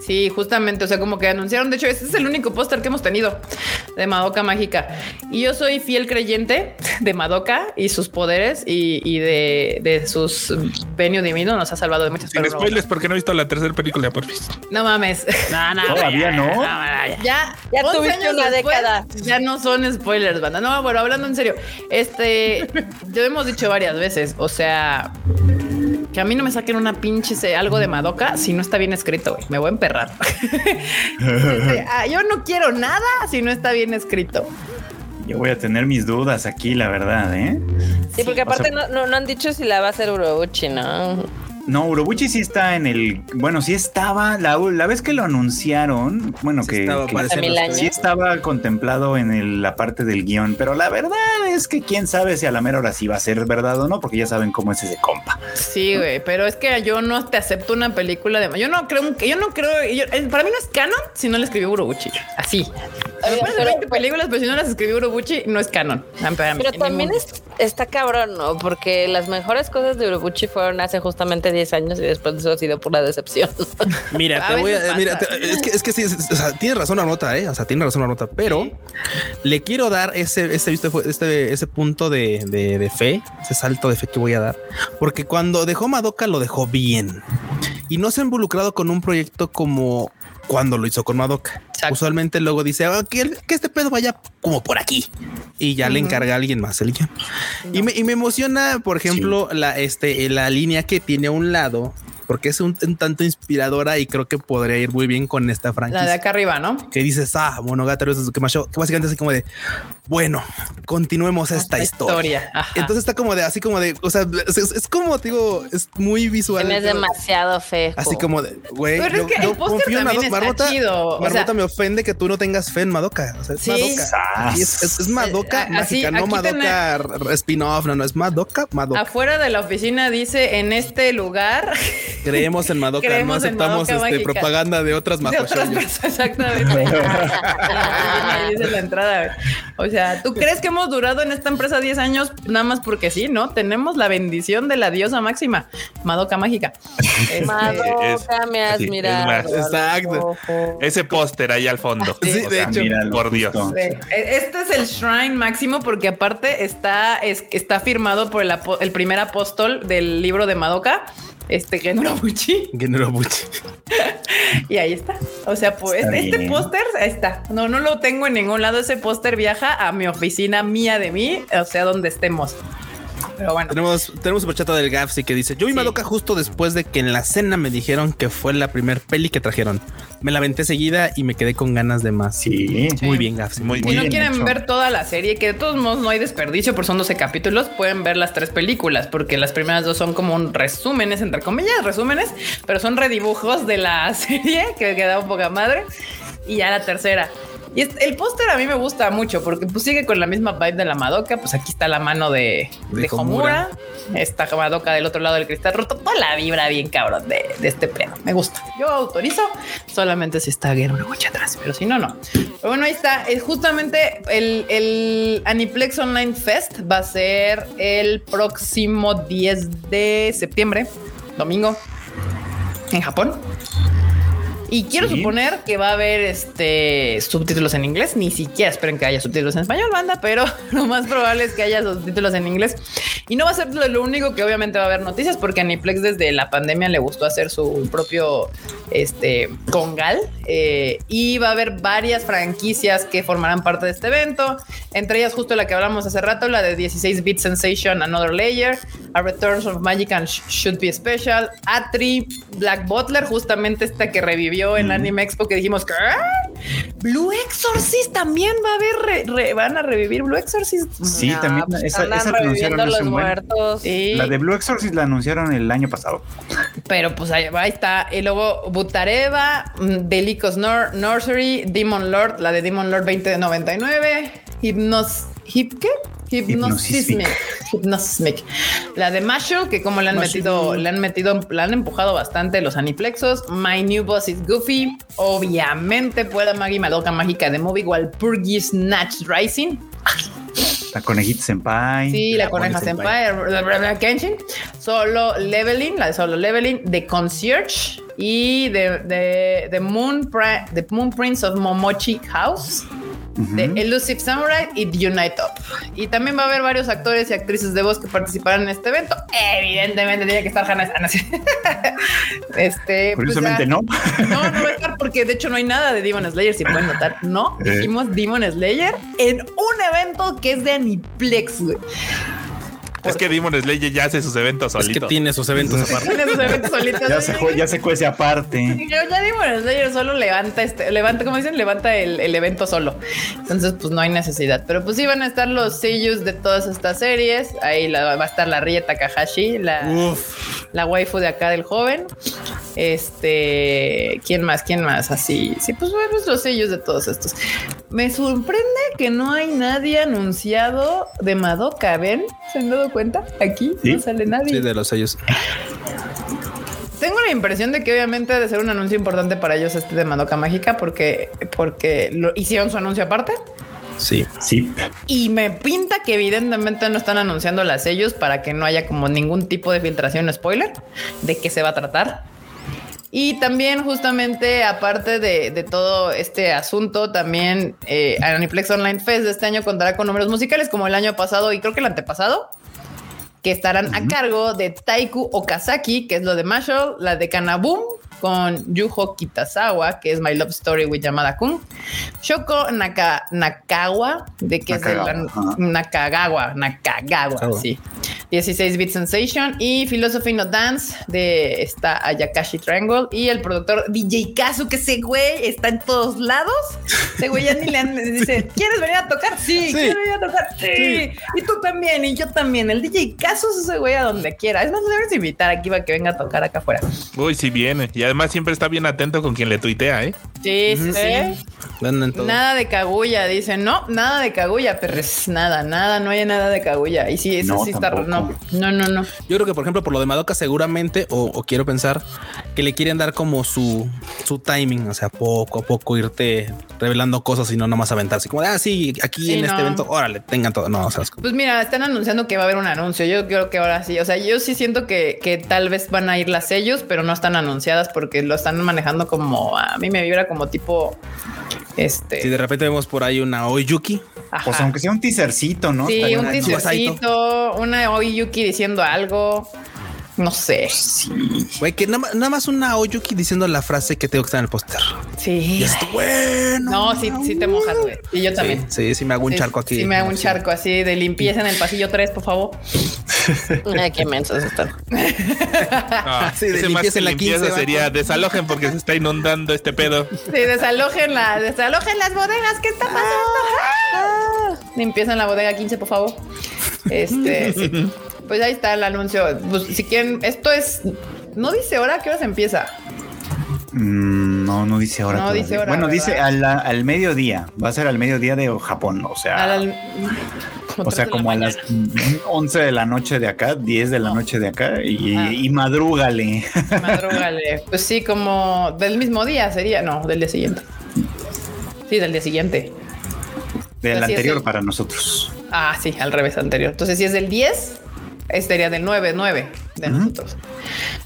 Sí, justamente, o sea, como que anunciaron, de hecho, este es el único póster que hemos tenido de Madoka Mágica. Y yo soy fiel creyente de Madoka y sus poderes y, de, de, sus venio divino. Nos ha salvado de muchas Sin spoilers, porque no he visto la tercera película por fin. No mames. No, no, Todavía no. ya, ya tuviste una década. Ya no son spoilers, banda. No, bueno, hablando en serio, este, yo hemos dicho varias veces, o sea, que a mí no me saquen una pinche algo de Madoka si no está bien escrito, güey. Me voy a emperrar. Ah, yo no quiero nada si no está bien escrito. Yo voy a tener mis dudas aquí, la verdad, ¿eh? Sí, porque aparte no, no, han dicho si la va a hacer Urobuchi, ¿no? No, Urobuchi sí está en el. Bueno, sí estaba. La, la vez que lo anunciaron, bueno, que, sí estaba contemplado en la parte del guion, pero la verdad es que quién sabe si a la mera hora sí va a ser verdad o no, porque ya saben cómo es ese compa. Sí, güey, pero es que yo no te acepto una película de. Yo no creo que. Yo no creo. para mí no es canon si no le escribió Urobuchi. Así. Pero, 20 películas, pero si no las escribió Urobuchi, no es canon. Pero también está cabrón, ¿no? Porque las mejores cosas de Urobuchi fueron hace justamente 10 años y después de eso ha sido pura decepción. Mira, te voy a, mira es que, es que sí, o sea, tiene razón la nota, ¿eh? O sea, tiene razón la nota, pero le quiero dar ese, ese, este, ese punto de, de, de, fe, ese salto de fe que voy a dar, porque cuando dejó Madoka lo dejó bien y no se ha involucrado con un proyecto como cuando lo hizo con Madoka. Usualmente luego dice ah, que, este pedo vaya como por aquí y ya le encarga a alguien más el guion. Y, me, y, me, emociona, por ejemplo, la, este, la línea que tiene a un lado porque es un, tanto inspiradora y creo que podría ir muy bien con esta franquicia. La de acá arriba, ¿no? Que dices, ah, Monogatari es que, que básicamente es como de, bueno, continuemos esta, historia. Entonces está como de, así como de, o sea, es, como, digo, es muy visual. Es demasiado fe. Así como de, güey, yo, yo confío en Madoka. Marmota, Marmota me ofende que tú no tengas fe en Madoka. O sea, es sí. Madoka. Es, es, Madoka mágica, no Madoka spin-off, no, no, es Madoka, Madoka. Afuera de la oficina dice, en este lugar Creemos en Madoka, no aceptamos este, propaganda de otras Madokas. Exactamente. dice la entrada. O sea, ¿tú crees que hemos durado en esta empresa 10 años nada más porque sí, no? Tenemos la bendición de la diosa máxima, Madoka Mágica. Madoka, me has mirado. Exacto. Ese póster ahí al fondo. Sí, de hecho. por Dios. E, este es el shrine máximo porque aparte está, es, está firmado por el, el primer apóstol del libro de Madoka este Genrobuchi. Genrobuchi. y ahí está. O sea, pues este póster está. No, no lo tengo en ningún lado. Ese póster viaja a mi oficina mía de mí, o sea, donde estemos. Pero bueno. Tenemos, tenemos chata del Gafsi que dice: Yo vi Madoka justo después de que en la cena me dijeron que fue la primer peli que trajeron. Me la aventé seguida y me quedé con ganas de más. Sí, muy bien, Gafsi. Muy, si no quieren ver toda la serie, que de todos modos no hay desperdicio, por son 12 capítulos, pueden ver las tres películas, porque las primeras dos son como un resúmenes, entre comillas, resúmenes, pero son redibujos de la serie que queda un poca madre. Y ya la tercera y el póster a mí me gusta mucho porque pues sigue con la misma vibe de la Madoka. Pues aquí está la mano de, de, Homura. Esta Madoka del otro lado del cristal roto. Toda la vibra bien cabrón de, este pedo. Me gusta. Yo autorizo solamente si está una mucha atrás, pero si no, no. Pero bueno, ahí está. Es justamente el, el Aniplex Online Fest va a ser el próximo 10 de septiembre, domingo, en Japón. Y quiero suponer que va a haber este subtítulos en inglés. Ni siquiera esperen que haya subtítulos en español, banda, pero lo más probable es que haya subtítulos en inglés. Y no va a ser lo único que obviamente va a haber noticias, porque a Niplex desde la pandemia le gustó hacer su propio este congal. Eh, y va a haber varias franquicias que formarán parte de este evento. Entre ellas, justo la que hablamos hace rato, la de 16 Bit Sensation, Another Layer, A Returns of Magic and Should Be Special, Atri, Black Butler, justamente esta que revivió en Anime Expo que dijimos que Blue Exorcist también va a haber, van a revivir Blue Exorcist. Sí, también pues, esa, esa anunciaron los muertos. La de Blue Exorcist la anunciaron el año pasado. Pero pues ahí, está. Y luego Butareva, Nursery, Demon Lord, la de Demon Lord 2099, Hypnos, Hip, ¿qué? Hypnosismic. Hypnosismic. La de Marshall, que como le han metido, le han metido, le han empujado bastante los aniplexos. My New Boss is Goofy. Obviamente pueda Maggie Madoka Mágica de Movie, igual Purgy Snatch Rising. La conejita senpai. Sí, la, coneja senpai. Kenshin. Solo leveling, la de solo leveling, de concierge y de, de, de Moon, de Moon Prince of Momochi House de Elusive Samurai y Unite Up. Y también va a haber varios actores y actrices de voz que participarán en este evento. Evidentemente tiene que estar Hannah Este, pues Curiosamente no. No, no va a estar porque de hecho no hay nada de Demon Slayer, si pueden notar. No, eh. dijimos Demon Slayer en un evento que es de Aniplex, güey. Es que Demon Slayer ya hace sus eventos solitos. Es que tiene sus eventos aparte. tiene sus eventos solitos. ya, se, ya se cuece aparte. Yo ya Demon Slayer solo levanta este, levanta, como dicen, levanta el, el, evento solo. Entonces, pues no hay necesidad. Pero pues sí van a estar los sellos de todas estas series. Ahí va a estar la Rie Takahashi, la, la waifu de acá del joven. Este, ¿quién más? ¿Quién más? Así. Sí, pues bueno, los sellos de todos estos. Me sorprende que no hay nadie anunciado de Madoka. ¿Ven? ¿Se han dado cuenta? Aquí no sale nadie. Sí, de los sellos. Tengo la impresión de que obviamente debe ser un anuncio importante para ellos este de Madoka Mágica porque, porque lo hicieron su anuncio aparte. Sí, sí. Y me pinta que evidentemente no están anunciando las sellos para que no haya como ningún tipo de filtración o spoiler de qué se va a tratar. Y también justamente aparte de, todo este asunto, también eh, Aniplex Online Fest de este año contará con números musicales como el año pasado y creo que el antepasado, que estarán a cargo de Taiku Okazaki, que es lo de Marshall, la de Kanaboom, con Yuho Kitazawa, que es My Love Story with Yamada Kun, Shoko Nakawa, de que es de Nakagawa, Nakagawa, sí. 16 Bit Sensation y Philosophy No Dance de esta Ayakashi Triangle y el productor DJ Kazu, que ese güey está en todos lados. Ese güey ya ni le dice, ¿quieres venir a tocar? Sí, ¿quieres venir a tocar? Sí. Y tú también, y yo también. El DJ Kazu es ese güey a donde quiera. Es más, le debes invitar aquí para que venga a tocar acá afuera. Uy, sí viene. Y además siempre está bien atento con quien le tuitea, ¿eh? Sí, sí, sí. Nada de cagulla, dicen. No, nada de cagulla, pero es nada, nada, no hay nada de cagulla. Y sí, eso sí está. No, no, no, no. Yo creo que, por ejemplo, por lo de Madoka, seguramente, o, quiero pensar que le quieren dar como su, su timing, o sea, poco a poco irte revelando cosas y no nomás aventarse como de, ah, sí, aquí en este evento, órale, tengan todo. No, o sea, pues mira, están anunciando que va a haber un anuncio. Yo creo que ahora sí, o sea, yo sí siento que, que tal vez van a ir las sellos, pero no están anunciadas porque lo están manejando como a mí me vibra como tipo este. Si de repente vemos por ahí una Oyuki. Pues aunque sea un teasercito, ¿no? Sí, un teasercito, una Oyuki diciendo algo. No sé. Sí. Güey, que nada, más una Oyuki diciendo la frase que tengo que estar en el póster. Sí. Y esto, bueno. No, sí, sí te mojas, güey. Y yo también. Sí, sí, me hago un charco aquí. Sí, me hago un charco así de limpieza en el pasillo 3, por favor. Ay, qué mensos están. Ah, sí, de limpieza en la 15. sería desalojen porque se está inundando este pedo. Sí, desalojen, la, desalojen las bodegas. ¿Qué está pasando? Ah. Limpieza en la bodega 15, por favor. Este. Pues ahí está el anuncio. Pues, si quieren, esto es. No dice hora, ¿qué hora se empieza? Mm, no, no dice hora. No dice hora. Bueno, dice al, mediodía. Va a ser al mediodía de Japón. O sea. o sea, como a las 11 de la noche de acá, 10 de la noche de acá y, ah. y madrúgale. Madrúgale. Pues sí, como del mismo día sería. No, del día siguiente. Sí, del día siguiente. Del anterior para nosotros. Ah, sí, al revés, anterior. Entonces, si es del 10, estaría del 9, 9 de nosotros.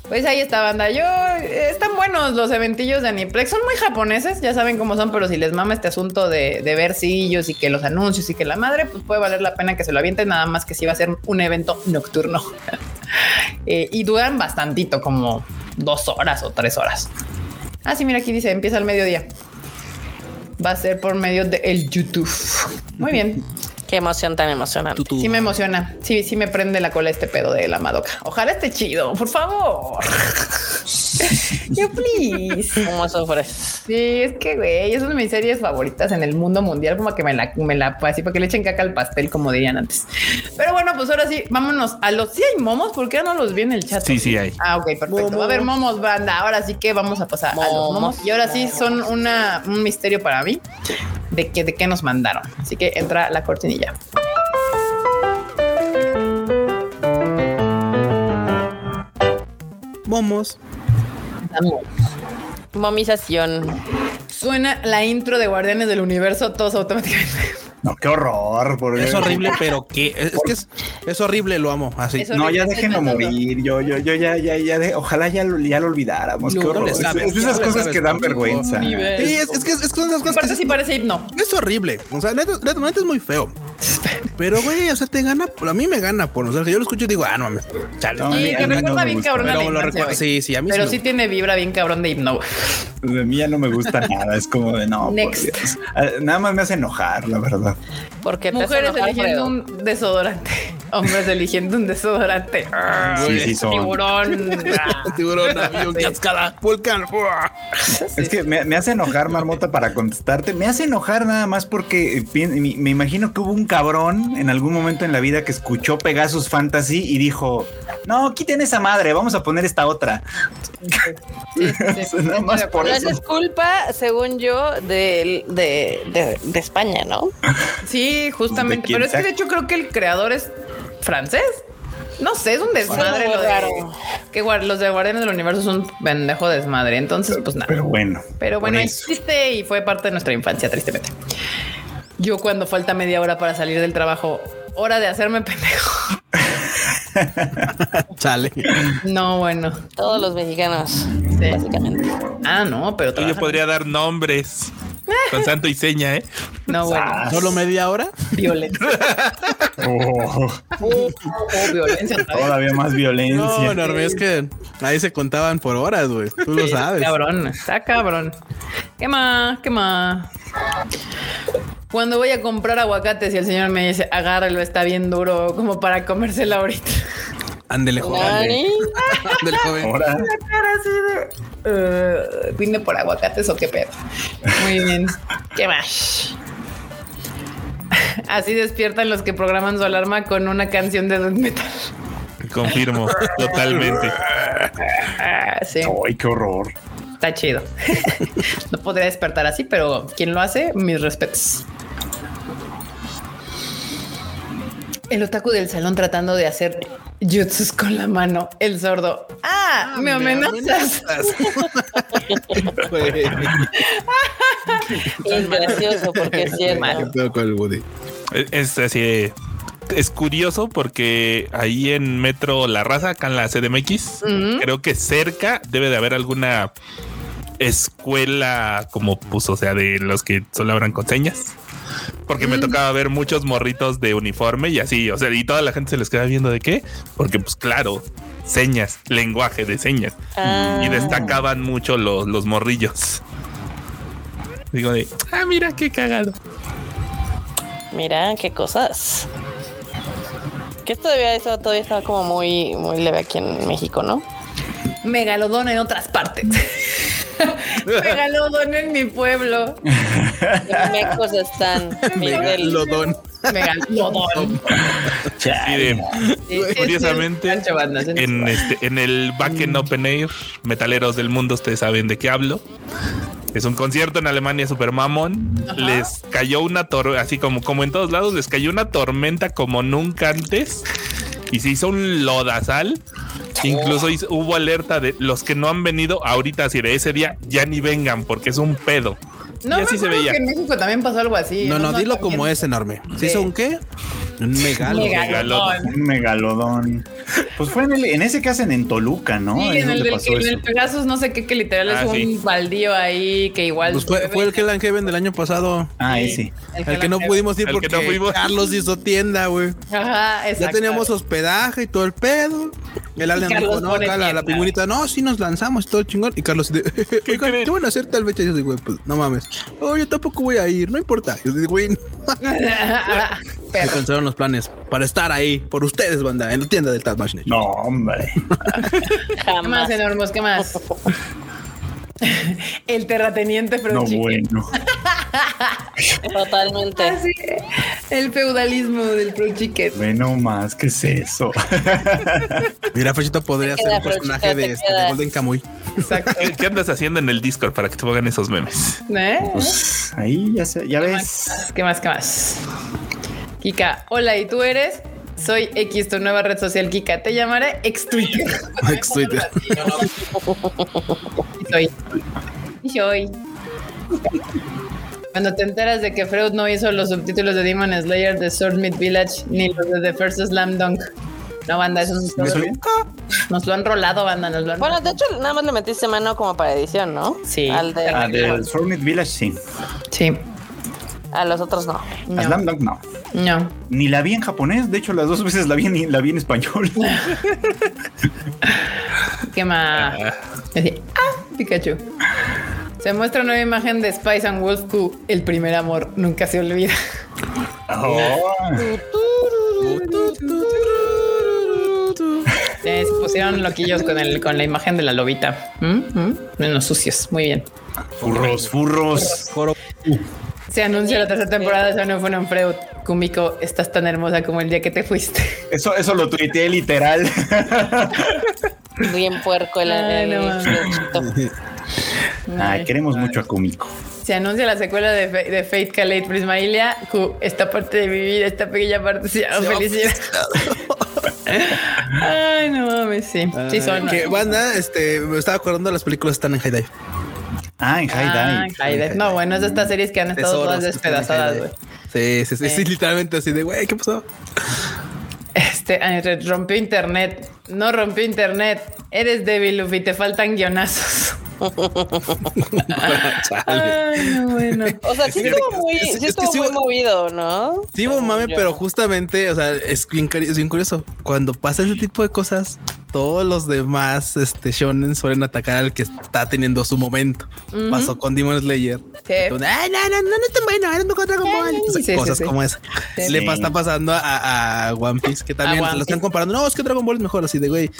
Pues ahí está banda. Yo están buenos los eventillos de Aniplex. Son muy japoneses, ya saben cómo son, pero si les mama este asunto de, de ver sillos y que los anuncios y que la madre, pues puede valer la pena que se lo avienten, nada más que si va a ser un evento nocturno. Eh, y duran bastantito, como dos horas o tres horas. Ah, sí, mira, aquí dice empieza al mediodía. Va a ser por medio de el YouTube. Muy bien. Qué emoción tan emocionante. Sí me emociona. Sí, sí me prende la cola este pedo de la Madoka. Ojalá esté chido, por favor. Yo, please. ¿Cómo sufres? Sí, es que, güey, es una de mis series favoritas en el mundo mundial, como que me la, me la, así para que le echen caca al pastel, como dirían antes. Pero bueno, pues ahora sí, vámonos a los, sí hay momos, ¿por qué no los vi en el chat? Sí, sí hay. Ah, ok, perfecto. Va a haber momos, banda. Ahora sí que vamos a pasar a los momos. Y ahora sí son una, un misterio para mí de que, de qué nos mandaron. Así que entra la cortinilla. Momos. Momización. Suena la intro de Guardianes del Universo, todos automáticamente. No, qué horror. Porque... Es horrible, pero que es, que es, es, horrible, lo amo. Así. No, ya déjenlo morir. Yo, yo, yo ya, ya, ya, de, ojalá ya lo, ya lo olvidáramos. Qué horror. Sabes, es, esas cosas que dan vergüenza. Sí, es, es que es, es esas cosas que sí parece himno. Es horrible. O sea, neta, neta, es muy feo. Pero, güey, o sea, te gana, a mí me gana por, o sea, yo lo escucho y digo, ah, no mames, chale. No, sí, que recuerda bien cabrón a la infancia, Sí, sí, a mí Pero sí, sí tiene vibra bien cabrón de himno. De mí ya no me gusta nada, es como de no. Next. Ah, nada más me hace enojar, la verdad. Porque mujeres eligiendo un desodorante, hombres eligiendo un desodorante. Sí, sí, son. Tiburón. Tiburón, avión, cascada, volcán. Es que me, me, hace enojar, Marmota, para contestarte. Me hace enojar nada más porque me, me imagino que hubo un cabrón en algún momento en la vida que escuchó Pegasus Fantasy y dijo: No, quiten esa madre, vamos a poner esta otra. Sí, sí, Nada más por eso. Eso es culpa, según yo, de, de, de, de España, ¿no? Sí, justamente. Pero es que de hecho creo que el creador es francés. No sé, es un desmadre lo de, que los de Guardianes del Universo son un pendejo desmadre. Entonces, pues nada. Pero bueno. Pero bueno, existe y fue parte de nuestra infancia, tristemente. Yo cuando falta media hora para salir del trabajo, hora de hacerme pendejo. Chale. No, bueno. Todos los mexicanos, sí. básicamente. Ah, no, pero yo podría dar nombres. Con santo y seña, ¿eh? No, bueno. ¿Solo media hora? Violencia. oh. Oh, oh, violencia. Todavía más violencia. No, no, es que ahí se contaban por horas, güey. Tú lo sabes. Cabrón, está cabrón. ¿Qué más? ¿Qué más? Cuando voy a comprar aguacates y el señor me dice, agárralo, está bien duro, como para comérselo ahorita. Ándele, joven. Ándele, joven. Ahora. cara así de. Uh, ¿Vine por aguacates o qué pedo? Muy bien. ¿Qué más? Así despiertan los que programan su alarma con una canción de death metal. Confirmo, totalmente. Sí. Ay, qué horror. Está chido. no podría despertar así, pero quien lo hace, mis respetos. El otaku del salón tratando de hacer jutsus con la mano. El sordo. Ah, ah me, amenazas. es gracioso porque es cierto. Es así. Es curioso porque ahí en Metro La Raza, acá en la CDMX, creo que cerca debe de haber alguna escuela como puso, o sea, de los que solo hablan con señas porque me tocaba ver muchos morritos de uniforme y así, o sea, y toda la gente se les queda viendo de qué, porque pues claro, señas, lenguaje de señas. Y ah. destacaban mucho los, los morrillos. Digo de, ah, mira qué cagado. Mira qué cosas. Que todavía eso todavía está como muy, muy leve aquí en México, ¿no? Megalodón en otras partes. Megalodón en mi pueblo. mecos están. Megalodón. Megalodón. curiosamente, en, este, en el Back in Open Air, Metaleros del Mundo, ustedes saben de qué hablo. Es un concierto en Alemania super mamón. Les cayó una tormenta, así como, como en todos lados, les cayó una tormenta como nunca antes. Y se hizo un lodazal Incluso hubo alerta de los que no han venido ahorita, así de ese día, ya ni vengan porque es un pedo. No, y así se veía. Que en México también pasó algo así. No, no, dilo como es enorme. ¿Se hizo un qué? Un megalodón. Un megalodón. Pues fue en, el, en ese que hacen en Toluca, ¿no? Sí, en el, del, en el Pegasus, no sé qué, que literal es un baldío ahí que igual. Pues fue, fue el que en Heaven del año pasado. Ah, sí. El, que no pudimos ir porque no Carlos hizo tienda, güey. Ajá, exacto. Ya teníamos hospedaje y todo el pedo. El Alan dijo, no, acá la, la pingüinita, no, sí nos lanzamos, todo chingón. Y Carlos, ¿qué, ¿qué van a hacer tal? Y yo digo, pues no mames. Oh, yo tampoco voy a ir, no importa. Yo digo, güey, Se cancelaron los planes para estar ahí por ustedes, banda, en la tienda del Tad Machine. No, hombre. ¿Qué más, enormos? ¿Qué más? El terrateniente No, bueno. Totalmente. Así, el feudalismo del Pro Chicken. Bueno, más, ¿qué es eso? Mira, Fechito podría ser un personaje de, te este, de. Golden Kamuy. Exacto. ¿Qué, andas haciendo en el Discord para que te pongan esos memes? ¿Eh? Pues ahí ya, se- ya ves. ¿Qué más? ¿Qué más? Kika, hola, ¿y tú eres? Soy X, tu nueva red social, Kika. Te llamaré ex Twitter. Ex Twitter. Y soy. Y soy. Cuando te enteras de que Freud no hizo los subtítulos de Demon Slayer de Swordmith Village ni los de The First Slam Dunk. No, banda, eso es. Nos lo han rolado, banda, nos lo han Bueno, de hecho, nada más le metiste mano como para edición, ¿no? Sí. Al de, Ah, Village, sí. Sí. A los otros no. A Slam No. Dunk, no. No. Ni la vi en japonés, de hecho, las dos veces la vi en, la vi en español. ¿Qué más? Ah, Pikachu. Se muestra una nueva imagen de Spice and Wolf Q, el primer amor, nunca se olvida. Oh. Se pusieron loquillos con, el, con la imagen de la lobita. ¿Mm? ¿Mm? Menos sucios. Muy bien. Furros, furros. Se anuncia la tercera temporada de Fun and Freud. Kumiko, estás tan hermosa como el día que te fuiste. Eso, eso lo tuiteé literal. Bien puerco el, Ay, no el- Ay, queremos mucho a Kumiko. Se anuncia la secuela de, Fa- de Fate Calate Prismalia. Q, esta parte de mi vida, esta pequeña parte se llama felicidad. Ay, no mames, sí. Sí, son. Que banda, este, me estaba acordando de las películas que están en High Dive. Ah, en High Ah, Dive. High Dive. No, bueno, es de estas series que han estado Tesoros todas en despedazadas, güey. Sí, sí, sí, literalmente así de, güey, ¿qué pasó? Este, rompió internet. No rompió internet. Eres débil, Luffy. Te faltan guionazos. Ay, no, bueno. O sea, sí estuvo muy, Es- es sí que estuvo sí muy hubo- movido, ¿no? Sí, hubo mame, Yo. pero justamente, o sea, es bien, es bien curioso. Cuando pasa ese tipo de cosas, todos los demás este, shonen suelen atacar al que está teniendo su momento. Pasó con Demon Slayer. Sí. Donde, Ay, no, no, no, no es tan bueno, eres mejor Dragon Ball. Entonces, Sí, sí, cosas sí. como esa. Sí. Le Sí. está pasando a, a One Piece, que también lo están comparando. No, es que Dragon Ball es mejor, así de güey.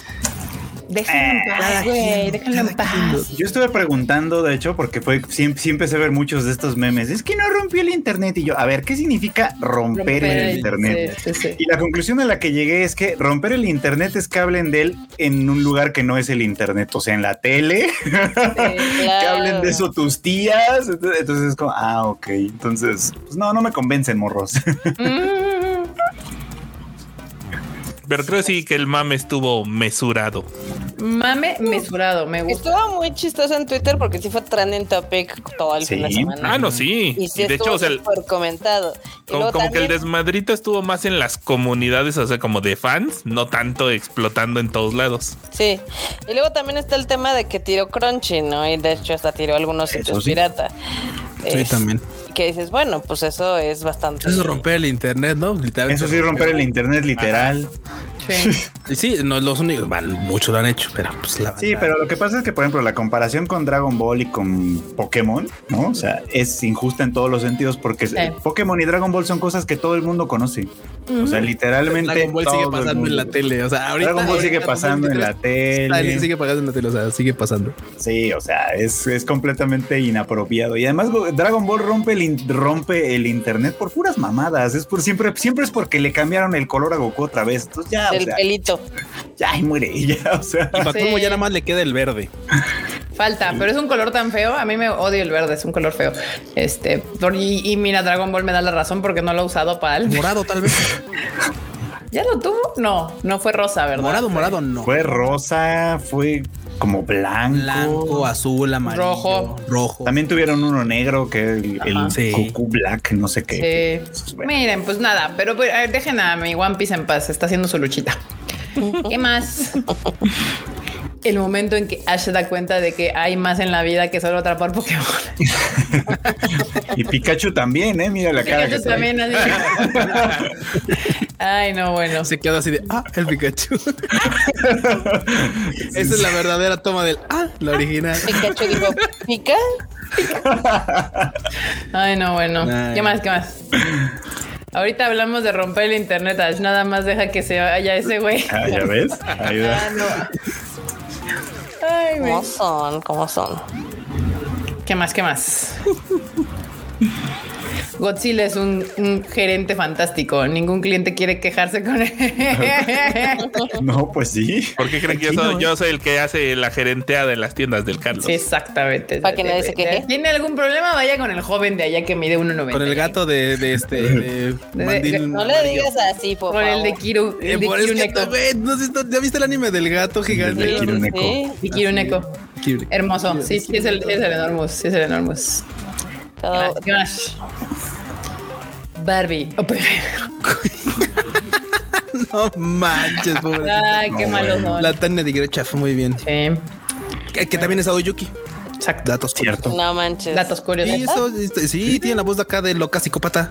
Déjenlo en paz, güey. Déjenlo en paz. Yo estuve preguntando, de hecho, porque fue siempre, sí empecé a ver muchos de estos memes. Es que no rompió el internet. Y yo, a ver, ¿qué significa romper, Romper el internet? sí, sí, sí. Y la conclusión a la que llegué es que romper el internet es que hablen de él en un lugar que no es el internet, o sea, en la tele, que hablen de eso tus tías. Entonces, entonces es como, ah, ok. Entonces, pues no, no me convencen, morros. Mm. Pero creo sí que el mame estuvo mesurado. Mame mesurado, me gusta. Estuvo muy chistoso en Twitter porque sí fue trending topic todo el fin de semana. Ah, no, sí. Y sí Y de hecho, o sea, el- comentado. Y como, que el desmadrito estuvo más en las comunidades, o sea, como de fans, no tanto explotando en todos lados. Sí. Y luego también está el tema de que tiró Crunchy, ¿no? Y de hecho hasta tiró algunos sitios sí. pirata. Sí, Es- también. Que dices, bueno, pues eso es bastante. Eso es romper el internet, ¿no? Literalmente. Eso sí, romper el internet literal. Sí. No los únicos, bueno, muchos lo han hecho, pero pues la Sí, pero lo que pasa es que, por ejemplo, la comparación con Dragon Ball y con Pokémon, ¿no? O sea, es injusta en todos los sentidos porque Sí. Pokémon y Dragon Ball son cosas que todo el mundo conoce. O sea, literalmente. Dragon Ball sigue pasando en la tele. O sea, ahorita. Dragon Ball sigue pasando en la 2023, tele. Sigue pasando en la tele, o sea, sigue pasando. Sí, o sea, es, es completamente inapropiado. Y además, go- Dragon Ball rompe el, in- rompe el internet por puras mamadas. Es por siempre, siempre es porque le cambiaron el color a Goku otra vez. Entonces ya, El sea, pelito. ya y muere. Ya, o sea. Y para Sí. colmo ya nada más le queda el verde. Falta, pero es un color tan feo. A mí me odio el verde, es un color feo. Este, y, y mira, Dragon Ball me da la razón porque no lo he usado para el. Morado, tal vez. ¿Ya lo tuvo? No, no fue rosa, ¿verdad? Morado, morado, no. Fue rosa, fue como blanco. Blanco, azul, amarillo, Rojo. rojo. También tuvieron uno negro que el, el. Sí. Goku Black, no sé qué. Sí. Bueno. Miren, pues nada, pero pues, a ver, dejen a mi One Piece en paz. Está haciendo su luchita. ¿Qué más? El momento en que Ash se da cuenta de que hay más en la vida que solo atrapar Pokémon. Y Pikachu también, ¿eh? Mira la cara. Pikachu que trae. también así. Ay, no, bueno. Se quedó así de, ah, el Pikachu. Esa es la verdadera toma del, ah, la original. Pikachu dijo, ¿pica? Ay, no, bueno. Ay. ¿Qué más? ¿Qué más? Ahorita hablamos de romper el internet, Ash. Nada más deja que se vaya ese güey. Ah, ya ves. Ayuda. Ah, Ay, ¿Cómo son? ¿Cómo son? ¿Qué más? ¿Qué más? Godzilla es un, gerente fantástico. Ningún cliente quiere quejarse con él. no, pues sí. ¿Por qué creen que yo soy, el que hace la gerenteada en las tiendas del Carlos? exactamente. Para que nadie se queje. ¿Tiene algún problema? Vaya con el joven de allá que mide 1.90. Con el gato de, este. no le digas así, por Con el de Kiru. El de eh, ¿Ya viste el anime del gato gigante? De Kiruneko. Sí, Kiruneko. Hermoso. Sí, sí, es el, es el Enormous. Sí, es el Enormous. Todo. ¿Qué más? Barbie. no manches, pobre. Ay, qué malo son. La Tania de Grecha fue muy bien. Sí. Que, también es Aoyuki. Exacto. Datos cierto. No manches. Datos curiosos. Sí, eso, este, sí, tiene la voz de acá de loca psicópata.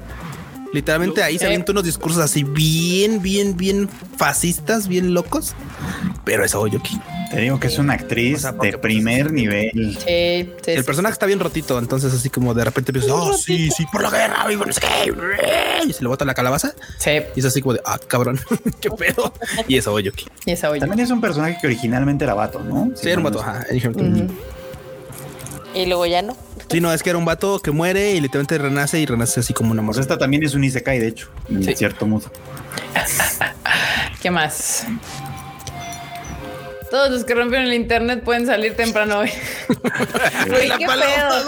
Literalmente ahí se avientan unos discursos así bien, bien, bien fascistas, bien locos. Pero es Aoyuki. Te digo que es una actriz de pues, primer nivel. Sí, el personaje está bien rotito, entonces así como de repente piensas, oh, sí, sí, por la guerra, y no sé qué. Y se le bota la calabaza. Sí. Y es así como de, ah, cabrón, qué pedo. Y es Aoyuki. Y es Aoyuki. También es un personaje que originalmente era vato, ¿no? Sí, era un vato, ajá. Y luego ya no. Sí, no, es que era un vato que muere y literalmente renace y renace así como una morra. Pues esta también es un Isekai, de hecho, en cierto modo. ¿Qué más? Todos los que rompieron el internet pueden salir temprano hoy. la, paloma,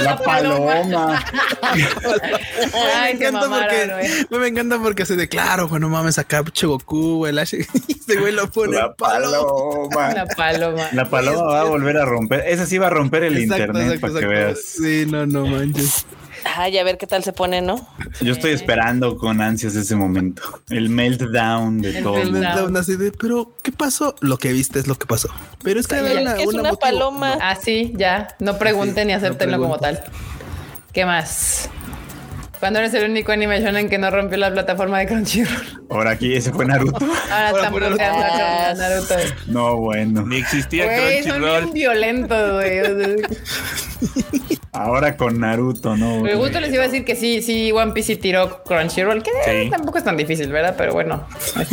la, paloma, Ay, me, encanta porque, me encanta porque se declaró, bueno, mames, acá Goku, el H, ese güey lo pone la paloma. La paloma. La paloma va a volver a romper. Esa sí va a romper el internet para que veas. Sí, no, no manches. Ay, a ver qué tal se pone, ¿no? Yo estoy esperando con ansias ese momento. El meltdown de todo. El meltdown así de, pero ¿qué pasó? Lo que viste es lo que pasó. Pero es que es una, paloma. Ah, sí, ya. No pregunten ni acéptenlo como tal. ¿Qué más? Cuando eres el único anime en que no rompió la plataforma de Crunchyroll. Ahora aquí ese fue Naruto. Ahora, están Naruto. Naruto. No, bueno. Ni existía Crunchyroll. Son bien violentos, güey. Ahora con Naruto, ¿no? Me gusto les iba a decir que sí, sí, One Piece tiró Crunchyroll, que tampoco es tan difícil, ¿verdad? Pero bueno,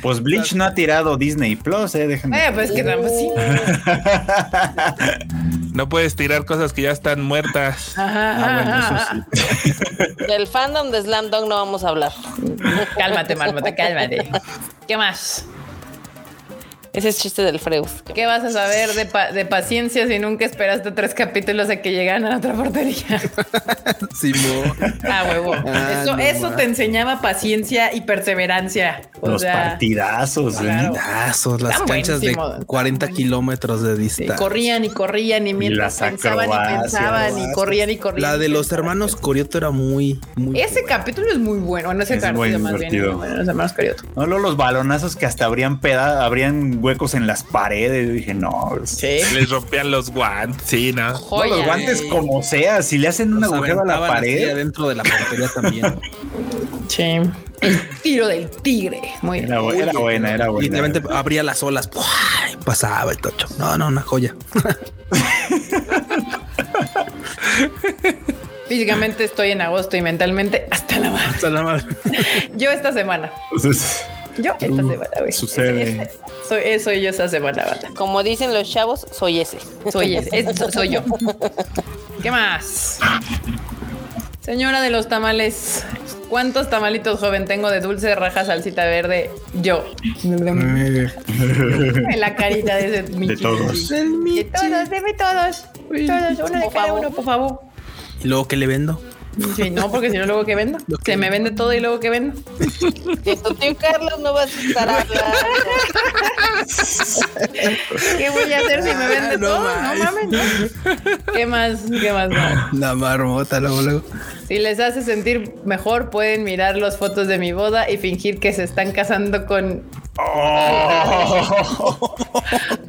Pues Bleach no ha tirado Disney Plus, eh, déjenme. Eh, pues que pues sí. No puedes tirar cosas que ya están muertas. Ajá, ah, bueno, eso sí. Del fandom de Slam Dunk no vamos a hablar. cálmate, Marmota, cálmate. ¿Qué más? Ese es chiste del Freud. ¿Qué vas a saber de, paciencia si nunca esperaste tres capítulos a que llegan a otra portería? Simón. Ah, huevo. Ah, eso, eso te enseñaba paciencia y perseverancia. Los partidazos, partidazos, las canchas de 40 kilómetros de distancia. corrían y corrían y mientras pensaban y pensaban y corrían y corrían. La de los hermanos Corioto era muy, muy Ese capítulo es muy bueno. Bueno, ese es partido más bien. los hermanos Corioto. No, los balonazos que hasta habrían peda, habrían huecos en las paredes. dije, no. ¿Sí? Les rompían los guantes. Sí, no. los guantes como sea. Si le hacen un agujero a la pared. Dentro de la portería también. sí. El tiro del tigre. Muy era, era buena, era buena. Literalmente abría las olas. pasaba el tocho. No, no, una joya. Físicamente estoy en agosto y mentalmente hasta la madre. Hasta la madre. Yo esta semana. Yo esta semana, güey. Sucede. Soy, soy yo esa semana, banda. Como dicen los chavos, soy ese. Soy ese. soy yo. ¿Qué más? Señora de los tamales, ¿cuántos tamalitos joven tengo de dulce, raja, salsita verde? Yo. en la carita de ese De todos. De todos, deme todos. Todos, uno de cada uno, por favor. ¿Y luego qué le vendo? Sí, no, porque si no, luego que vendo. Se me vende todo y luego que vendo. Tío Carlos no vas a estar hablando. ¿Qué voy a hacer si me vende no, todo? No mames, ¿Qué más? ¿Qué más? La marmota, luego, luego. Si les hace sentir mejor, pueden mirar las fotos de mi boda y fingir que se están casando con Oh.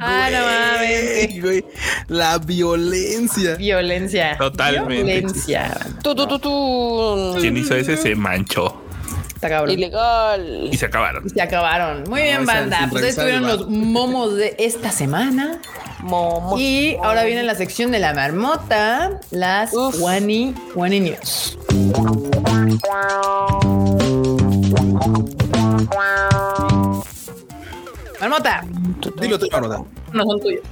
ah, no mames. La violencia. Violencia. Totalmente. Violencia. Tú, tú, tú, tú. Quien hizo ese se manchó. Ilegal. Y se acabaron. se acabaron. Muy bien, banda. Pues estuvieron los momos de esta semana. Momos. Y ahora viene la sección de la marmota, las Wani Wani News. Marmota. Dilo tú, Marmota. No son tuyos.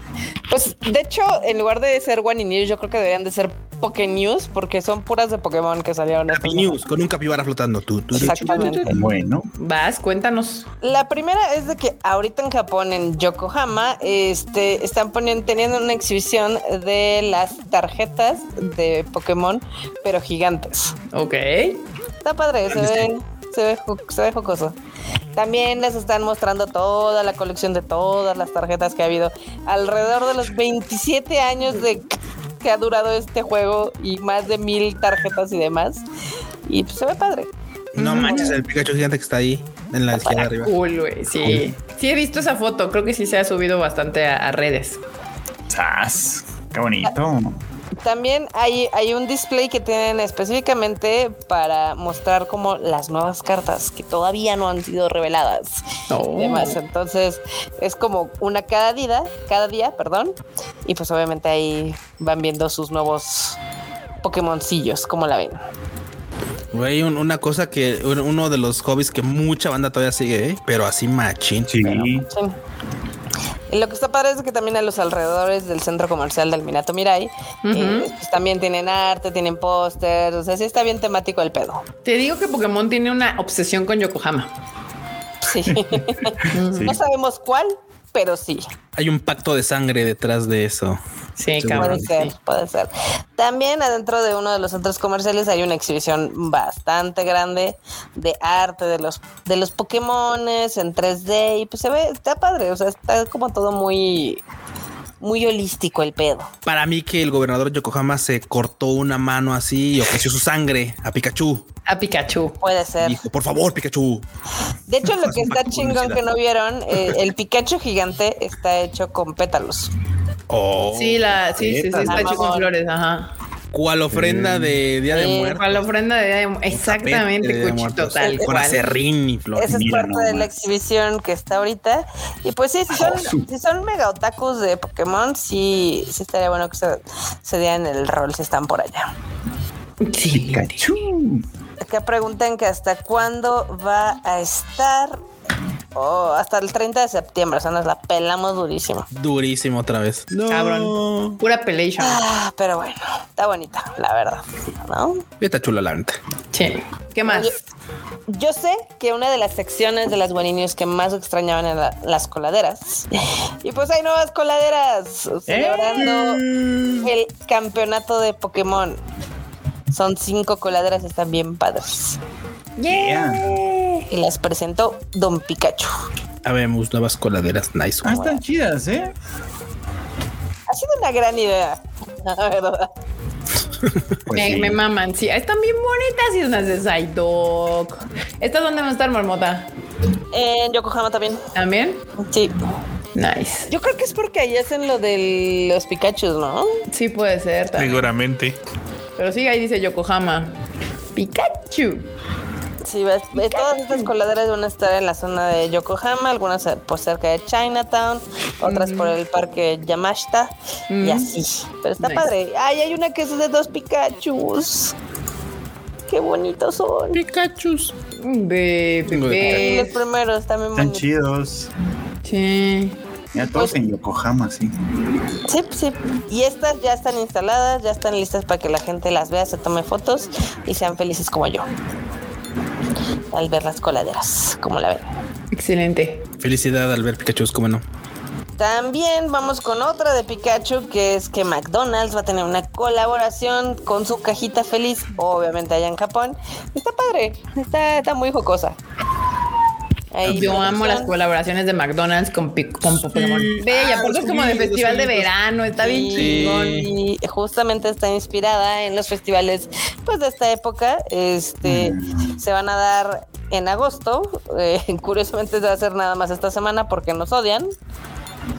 Pues de hecho, en lugar de ser One News, yo creo que deberían de ser Poké News porque son puras de Pokémon que salieron. Happy News con un capibara flotando. Tú, tú, Exactamente. Bueno. Vas, cuéntanos. La primera es de que ahorita en Japón, en Yokohama, este, están poniendo, teniendo una exhibición de las tarjetas de Pokémon, pero gigantes. Ok. Está padre, se ve, se ve, se ve jocoso. También les están mostrando toda la colección de todas las tarjetas que ha habido alrededor de los 27 años de que ha durado este juego y más de mil tarjetas y demás. Y pues se ve padre. No manches, el Pikachu gigante que está ahí en la izquierda arriba. Cool, güey. Sí. Sí, he visto esa foto. Creo que sí se ha subido bastante a, a redes. ¡Sas! ¡Qué bonito! También hay, hay un display que tienen específicamente para mostrar como las nuevas cartas que todavía no han sido reveladas. Oh. Y demás. Entonces es como una cada día, cada día, perdón. Y pues obviamente ahí van viendo sus nuevos Pokémoncillos, como la ven. Güey, un- una cosa que un- uno de los hobbies que mucha banda todavía sigue, ¿eh? pero así machín. Sí. Sí. Y lo que está padre es que también a los alrededores del centro comercial del Minato Mirai eh, pues también tienen arte, tienen pósters, o sea, sí está bien temático el pedo. Te digo que Pokémon tiene una obsesión con Yokohama. Sí. no sabemos cuál, pero sí. Hay un pacto de sangre detrás de eso. Sí. Puede ser, puede ser. También adentro de uno de los centros comerciales hay una exhibición bastante grande de arte de los de los Pokémones en 3D y pues se ve, está padre, o sea, está como todo muy muy holístico el pedo. Para mí que el gobernador Yokohama se cortó una mano así y ofreció su sangre a Pikachu. A Pikachu. Puede ser. Dijo, por favor, Pikachu. De hecho, lo que está chingón publicidad. que no vieron, eh, el Pikachu gigante está hecho con pétalos. Oh, Sí, la, sí, sí, sí, está hecho con flores, ajá. ¿Cuál ofrenda de Día de Sí, Muertos? La ofrenda de Día de Mu- Tapete Exactamente, de Día de Cuchito, Muertos. tal Con cual. acerrín y flores. Esa es parte de la exhibición que está ahorita. Y pues sí, si son, si son mega otakus de Pokémon, sí, sí estaría bueno que se, se dieran el rol si están por allá. Sí. Pikachu. Acá preguntan que hasta cuándo va a estar. Oh, hasta el 30 de septiembre, o sea, nos la pelamos durísimo. Durísimo otra vez. No. Cabrón. Pura pelation. Ah, pero bueno, está bonita, la verdad, ¿no? Está chula la neta. Sí. ¿Qué más? Oye, Yo sé que una de las secciones de las Guaninios que más extrañaban eran la- las coladeras. Y pues hay nuevas coladeras celebrando el campeonato de Pokémon. Son cinco coladeras, están bien padres. Yeah. Y las presentó Don Pikachu. Habemos nuevas coladeras. Nice. Ah, están chidas, ¿eh? Ha sido una gran idea, la verdad. Pues me, sí. me maman. Sí, están bien bonitas y unas de Psyduck. ¿Estas dónde van a estar, Marmota? En Yokohama también. ¿También? Sí. Nice. Yo creo que es porque ahí hacen lo de los Pikachus, ¿no? Sí puede ser también. Seguramente. Pero sí, ahí dice Yokohama. Pikachu. Sí, ves, ves, todas estas coladeras van a estar en la zona de Yokohama, algunas eh, por cerca de Chinatown, otras por el parque Yamashita y Mm. así. Pero está Nice. padre. Ay, hay una que es de dos Pikachus. Qué bonitos son. Pikachus. De Los bebés. primeros también Están bonitos. chidos. Sí. Ya todos en Yokohama, sí. Sí, sí. Y estas ya están instaladas, ya están listas para que la gente las vea, se tome fotos y sean felices como yo. Al ver las coladeras, como la ven. Excelente. Felicidad al ver Pikachu, cómo no. También vamos con otra de Pikachu, que es que McDonald's va a tener una colaboración con su cajita feliz, obviamente allá en Japón. Está padre, está, está muy jocosa. Yo amo las colaboraciones de McDonald's con, con Pokémon. Bella, porque es como de sí, festival de verano, está bien Sí, chingón. Y justamente está inspirada en los festivales pues de esta época. Este se van a dar en agosto. Eh, curiosamente se va a hacer nada más esta semana porque nos odian.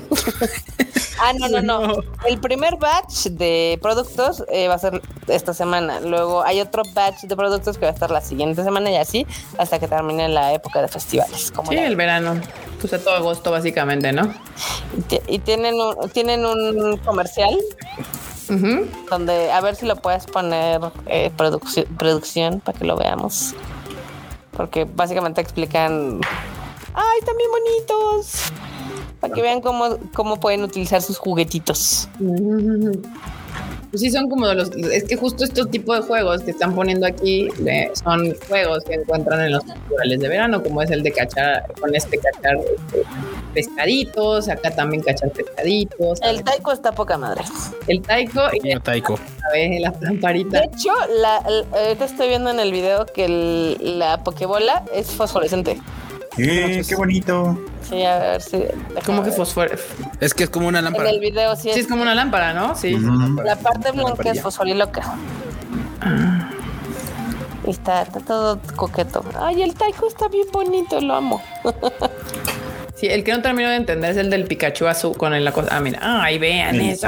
ah, no, no, no. El primer batch de productos eh, va a ser esta semana. Luego hay otro batch de productos que va a estar la siguiente semana y así hasta que termine la época de festivales. Como Sí, el verano. Pues a todo agosto, básicamente, ¿no? y ti- y tienen un, tienen un comercial donde a ver si lo puedes poner eh, producción para que lo veamos. Porque básicamente explican, ay, bien bonitos. Para que vean cómo, cómo pueden utilizar sus juguetitos. Pues sí, son como de los. Es que justo estos tipos de juegos que están poniendo aquí son juegos que encuentran en los festivales de verano, como es el de cachar, con este cachar este, pescaditos, acá también cachar pescaditos. El taiko está poca madre. El taiko y el taiko. A ver, la lamparita. De hecho, la, ahorita estoy viendo en el video que la pokebola es fosforescente. Qué bonito. Sí, a ver si. ¿Cómo que fosfor? Es que es como una lámpara. En el video sí. Sí, es, como una lámpara, ¿no? Sí. La parte blanca es fosforiloca. Ah. Y está, está todo coqueto. Ay, el taiko está bien bonito, lo amo. Sí, el que no termino de entender es el del Pikachu azul con la cosa. Ah, mira, ay, vean eso.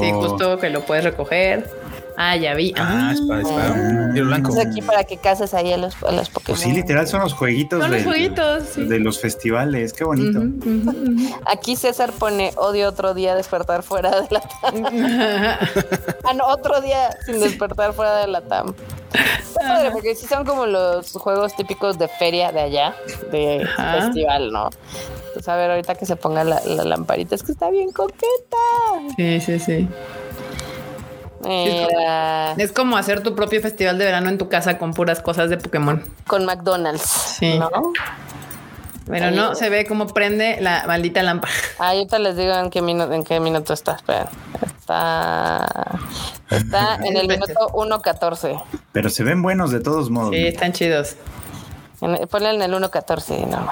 Sí, justo que lo puedes recoger. Ah, ya vi. Ah, es para, es para un tiro blanco. Es aquí para que cases ahí a los, a los Pokémon. Pues sí, literal son los jueguitos, son los jueguitos sí. de los festivales. Qué bonito. Aquí César pone odio otro día despertar fuera de la TAM. ah, no, otro día sin despertar fuera de la TAM. Padre, porque sí son como los juegos típicos de feria de allá, de festival, ¿no? Pues a ver, ahorita que se ponga la, la lamparita, es que está bien coqueta. Sí, sí, sí. Es como hacer tu propio festival de verano en tu casa con puras cosas de Pokémon. Con McDonald's. Sí. ¿no? Pero no se ve cómo prende la maldita lámpara. Ah, ahorita les digo en qué minuto, en qué minuto está. Espera. Está, está en el minuto 1.14. Pero se ven buenos de todos modos. Sí, están chidos. ponle en el 1.14, no.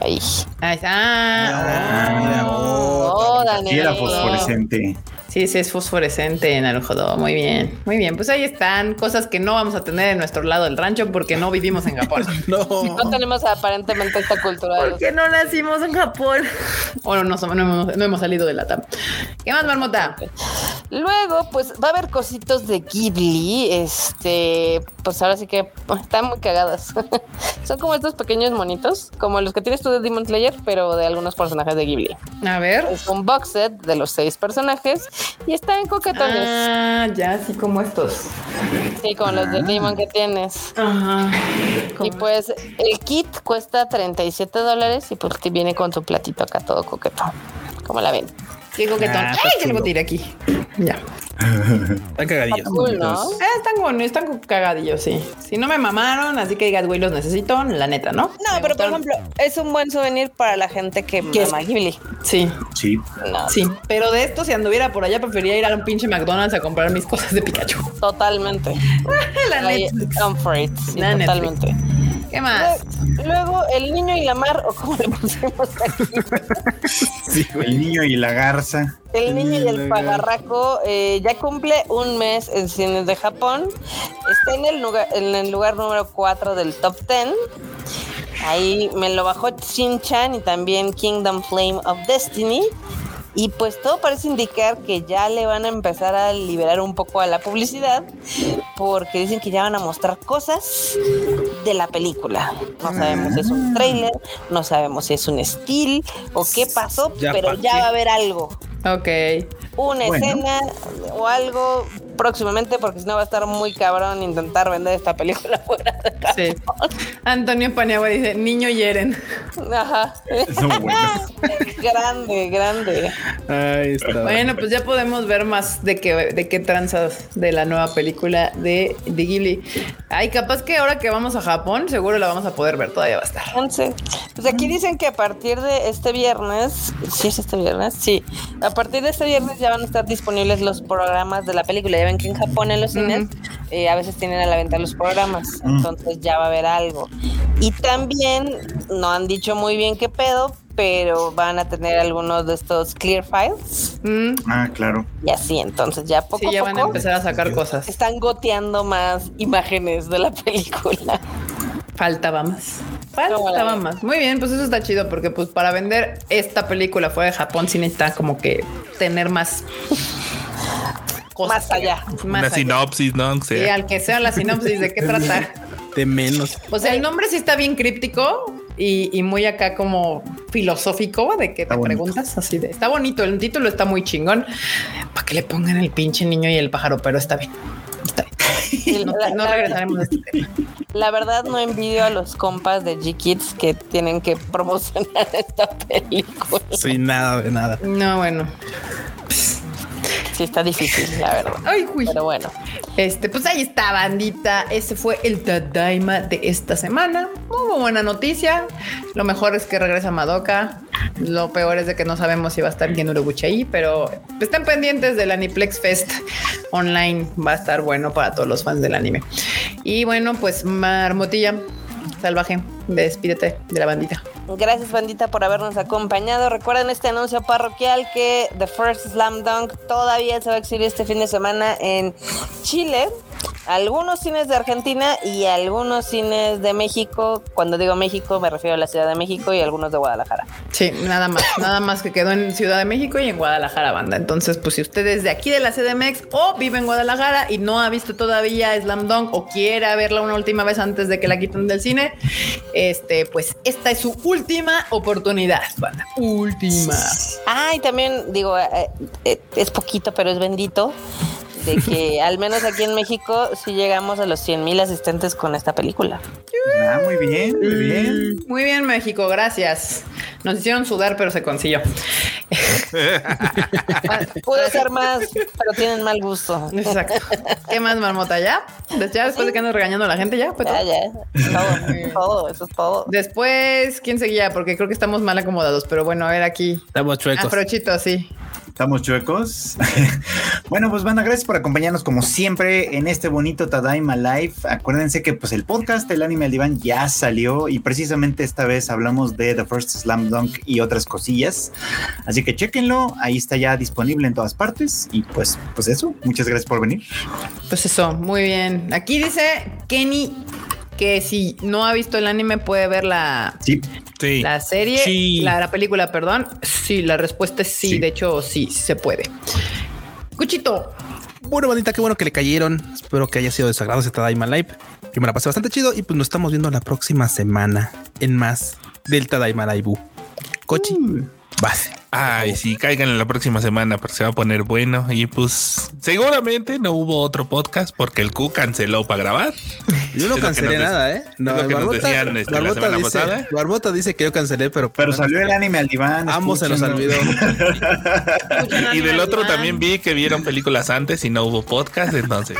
Ahí. Ahí está. Ah, mira. Oh, oh, era fosforescente. Sí, sí, es fosforescente en el jodo. Muy bien, muy bien. Pues ahí están cosas que no vamos a tener en nuestro lado del rancho porque no vivimos en Japón. no. no tenemos aparentemente esta cultura. Porque no nacimos en Japón. O no, no, hemos, no hemos salido de la TAM. ¿Qué más, Marmota? Luego, pues va a haber cositos de Ghibli. Este, pues ahora sí que están muy cagadas. Son como estos pequeños monitos, como los que tienes tú de Demon Slayer, pero de algunos personajes de Ghibli. A ver. Es un box set de los seis personajes y está en coquetones. Ah, ya, así como estos. Sí, como los de Demon que tienes. Ajá. Y pues el kit cuesta 37 dólares y pues viene con su platito acá todo coqueto. ¿Cómo la ven? Qué coquetón. Ah, Ay, que lo tiré aquí. Ya. Están cagadillos. Cool, ¿no? eh, están buenos, están cagadillos, sí. Si no me mamaron, así que digas, güey, los necesito, la neta, ¿no? No, pero por ejemplo, es un buen souvenir para la gente que mama Ghibli. Sí. Sí. Sí. Pero de esto, si anduviera por allá, preferiría ir a un pinche McDonald's a comprar mis cosas de Pikachu. Totalmente. la neta. Comfort. Sí, totalmente. ¿Qué más? Luego, el niño y la mar, o como le pusimos aquí. sí, el niño y la garza. El niño y el pagarraco eh, ya cumple un mes en cines de Japón. Está en el lugar, en el lugar número 4 del top 10. Ahí me lo bajó Shin-Chan y también Kingdom Flame of Destiny. Y pues todo parece indicar que ya le van a empezar a liberar un poco a la publicidad porque dicen que ya van a mostrar cosas de la película. No sabemos si es un trailer, no sabemos si es un estilo o qué pasó, pero ya va a haber algo. Ok. Una escena o algo próximamente, porque si no va a estar muy cabrón intentar vender esta película fuera de Sí. Antonio Paniagua dice, niño hieren. Ajá. grande, grande. Bueno, pues ya podemos ver más de qué, de qué tranzas de la nueva película de, de Ghibli. Ay, capaz que ahora que vamos a Japón, seguro la vamos a poder ver, todavía va a estar. Pues aquí dicen que a partir de este viernes, sí es este viernes, sí, a partir de este viernes ya van a estar disponibles los programas de la película. Ya ven que en Japón en los cines eh, a veces tienen a la venta los programas, mm. entonces ya va a haber algo. Y también no han dicho muy bien qué pedo, pero van a tener algunos de estos clear files. Mm. Ah, claro. Y así, entonces ya poco sí, ya van a empezar a sacar cosas. Están goteando más imágenes de la película. Faltaba más. Faltaba más. Muy bien, pues eso está chido porque pues para vender esta película fuera de Japón sí necesita como que tener más más allá. Una sinopsis, ¿no? Sí, al que sea la sinopsis, ¿de qué trata? De menos. O sea, el nombre sí está bien críptico y, muy acá como filosófico de que te preguntas así de está bonito. El título está muy chingón para que le pongan el pinche niño y el pájaro, pero está bien. Está bien. no, regresaremos a este La verdad, no envidio a los compas de G-Kids que tienen que promocionar esta película. Sin nada de nada. No, bueno sí está difícil, la verdad. Ay, Pero bueno. Este, pues ahí está, bandita. Ese fue el Tadaima de esta semana. Hubo buena noticia. Lo mejor es que regresa Madoka. Lo peor es de que no sabemos si va a estar bien Urobuchi ahí, pero estén pendientes del Aniplex Fest online. Va a estar bueno para todos los fans del anime. Y bueno, pues Marmotilla, salvaje, despídete de la bandita. Gracias, bandita, por habernos acompañado. Recuerden este anuncio parroquial que The First Slam Dunk todavía se va a exhibir este fin de semana en Chile algunos cines de Argentina y algunos cines de México. Cuando digo México me refiero a la Ciudad de México y algunos de Guadalajara. Sí, nada más, nada más que quedó en Ciudad de México y en Guadalajara, banda. Entonces, pues si usted es de aquí de la CDMX o vive en Guadalajara y no ha visto todavía Slam Dunk o quiere verla una última vez antes de que la quiten del cine, este, pues esta es su última oportunidad, banda. Última. Ah, y también digo, eh, eh, es poquito, pero es bendito de que al menos aquí en México sí llegamos a los 100 mil asistentes con esta película. Ah, muy bien, muy bien. Muy bien, México, gracias. Nos hicieron sudar, pero se consiguió. Pudo ser más, pero tienen mal gusto. Exacto. ¿Qué más, Marmota? ¿Ya? ¿Ya después de que andas regañando a la gente? ¿Ya? ya, ya. Todo, todo, eso es todo. Después, ¿quién seguía? Porque creo que estamos mal acomodados, pero bueno, a ver aquí. Estamos chuecos. Afrochito, sí. Estamos chuecos. bueno, pues banda, gracias por acompañarnos como siempre en este bonito Tadaima Live. Acuérdense que pues el podcast El Anime al Diván ya salió y precisamente esta vez hablamos de The First Slam Dunk y otras cosillas. Así que chequenlo, ahí está ya disponible en todas partes y pues pues eso, muchas gracias por venir. Pues eso, muy bien. Aquí dice Kenny que si no ha visto el anime puede ver la, la serie, la, película, perdón. Sí, la respuesta es sí, de hecho sí, se puede. Cuchito. Bueno, bandita, qué bueno que le cayeron. Espero que haya sido desagrado ese Tadaima Live. Que me la pasé bastante chido y pues nos estamos viendo la próxima semana en más del Tadaima Live. Cochi, uh. Base. Ay, sí, caigan en la próxima semana porque se va a poner bueno. Y pues seguramente no hubo otro podcast porque el Q canceló para grabar. Yo no cancelé nada, ¿eh? No, lo que nos decían este, la semana dice, pasada. Barbota dice que yo cancelé, pero. Pero salió el anime al diván. Ambos se nos olvidó. y del otro también vi que vieron películas antes y no hubo podcast, entonces.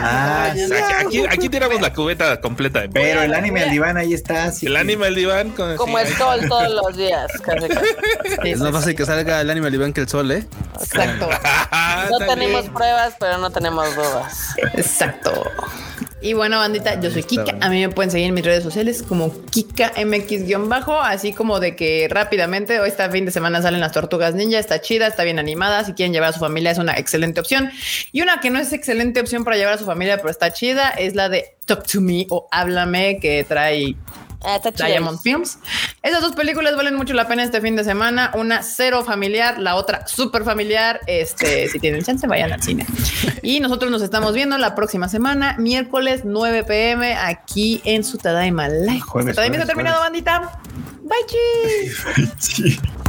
Ah, aquí, aquí, tiramos la cubeta completa. De Pero el anime al diván ahí está. el anime al diván. Como el sol todos los días. es más fácil que salga el anime al diván que el sol, ¿eh? Exacto. no tenemos pruebas, pero no tenemos dudas. Exacto. Y bueno, bandita, yo soy Kika. A mí me pueden seguir en mis redes sociales como Kika MX-bajo, así como de que rápidamente hoy este fin de semana salen las tortugas ninja. Está chida, está bien animada. Si quieren llevar a su familia, es una excelente opción. Y una que no es excelente opción para llevar a su familia, pero está chida, es la de Talk to Me o Háblame, que trae Ah, Diamond Films. Esas dos películas valen mucho la pena este fin de semana. Una cero familiar, la otra súper familiar. Este, si tienen chance, vayan al cine. Y nosotros nos estamos viendo la próxima semana, miércoles 9 pm, aquí en su Tadaima Live. Tadaima ha terminado, bandita. Bye, chi.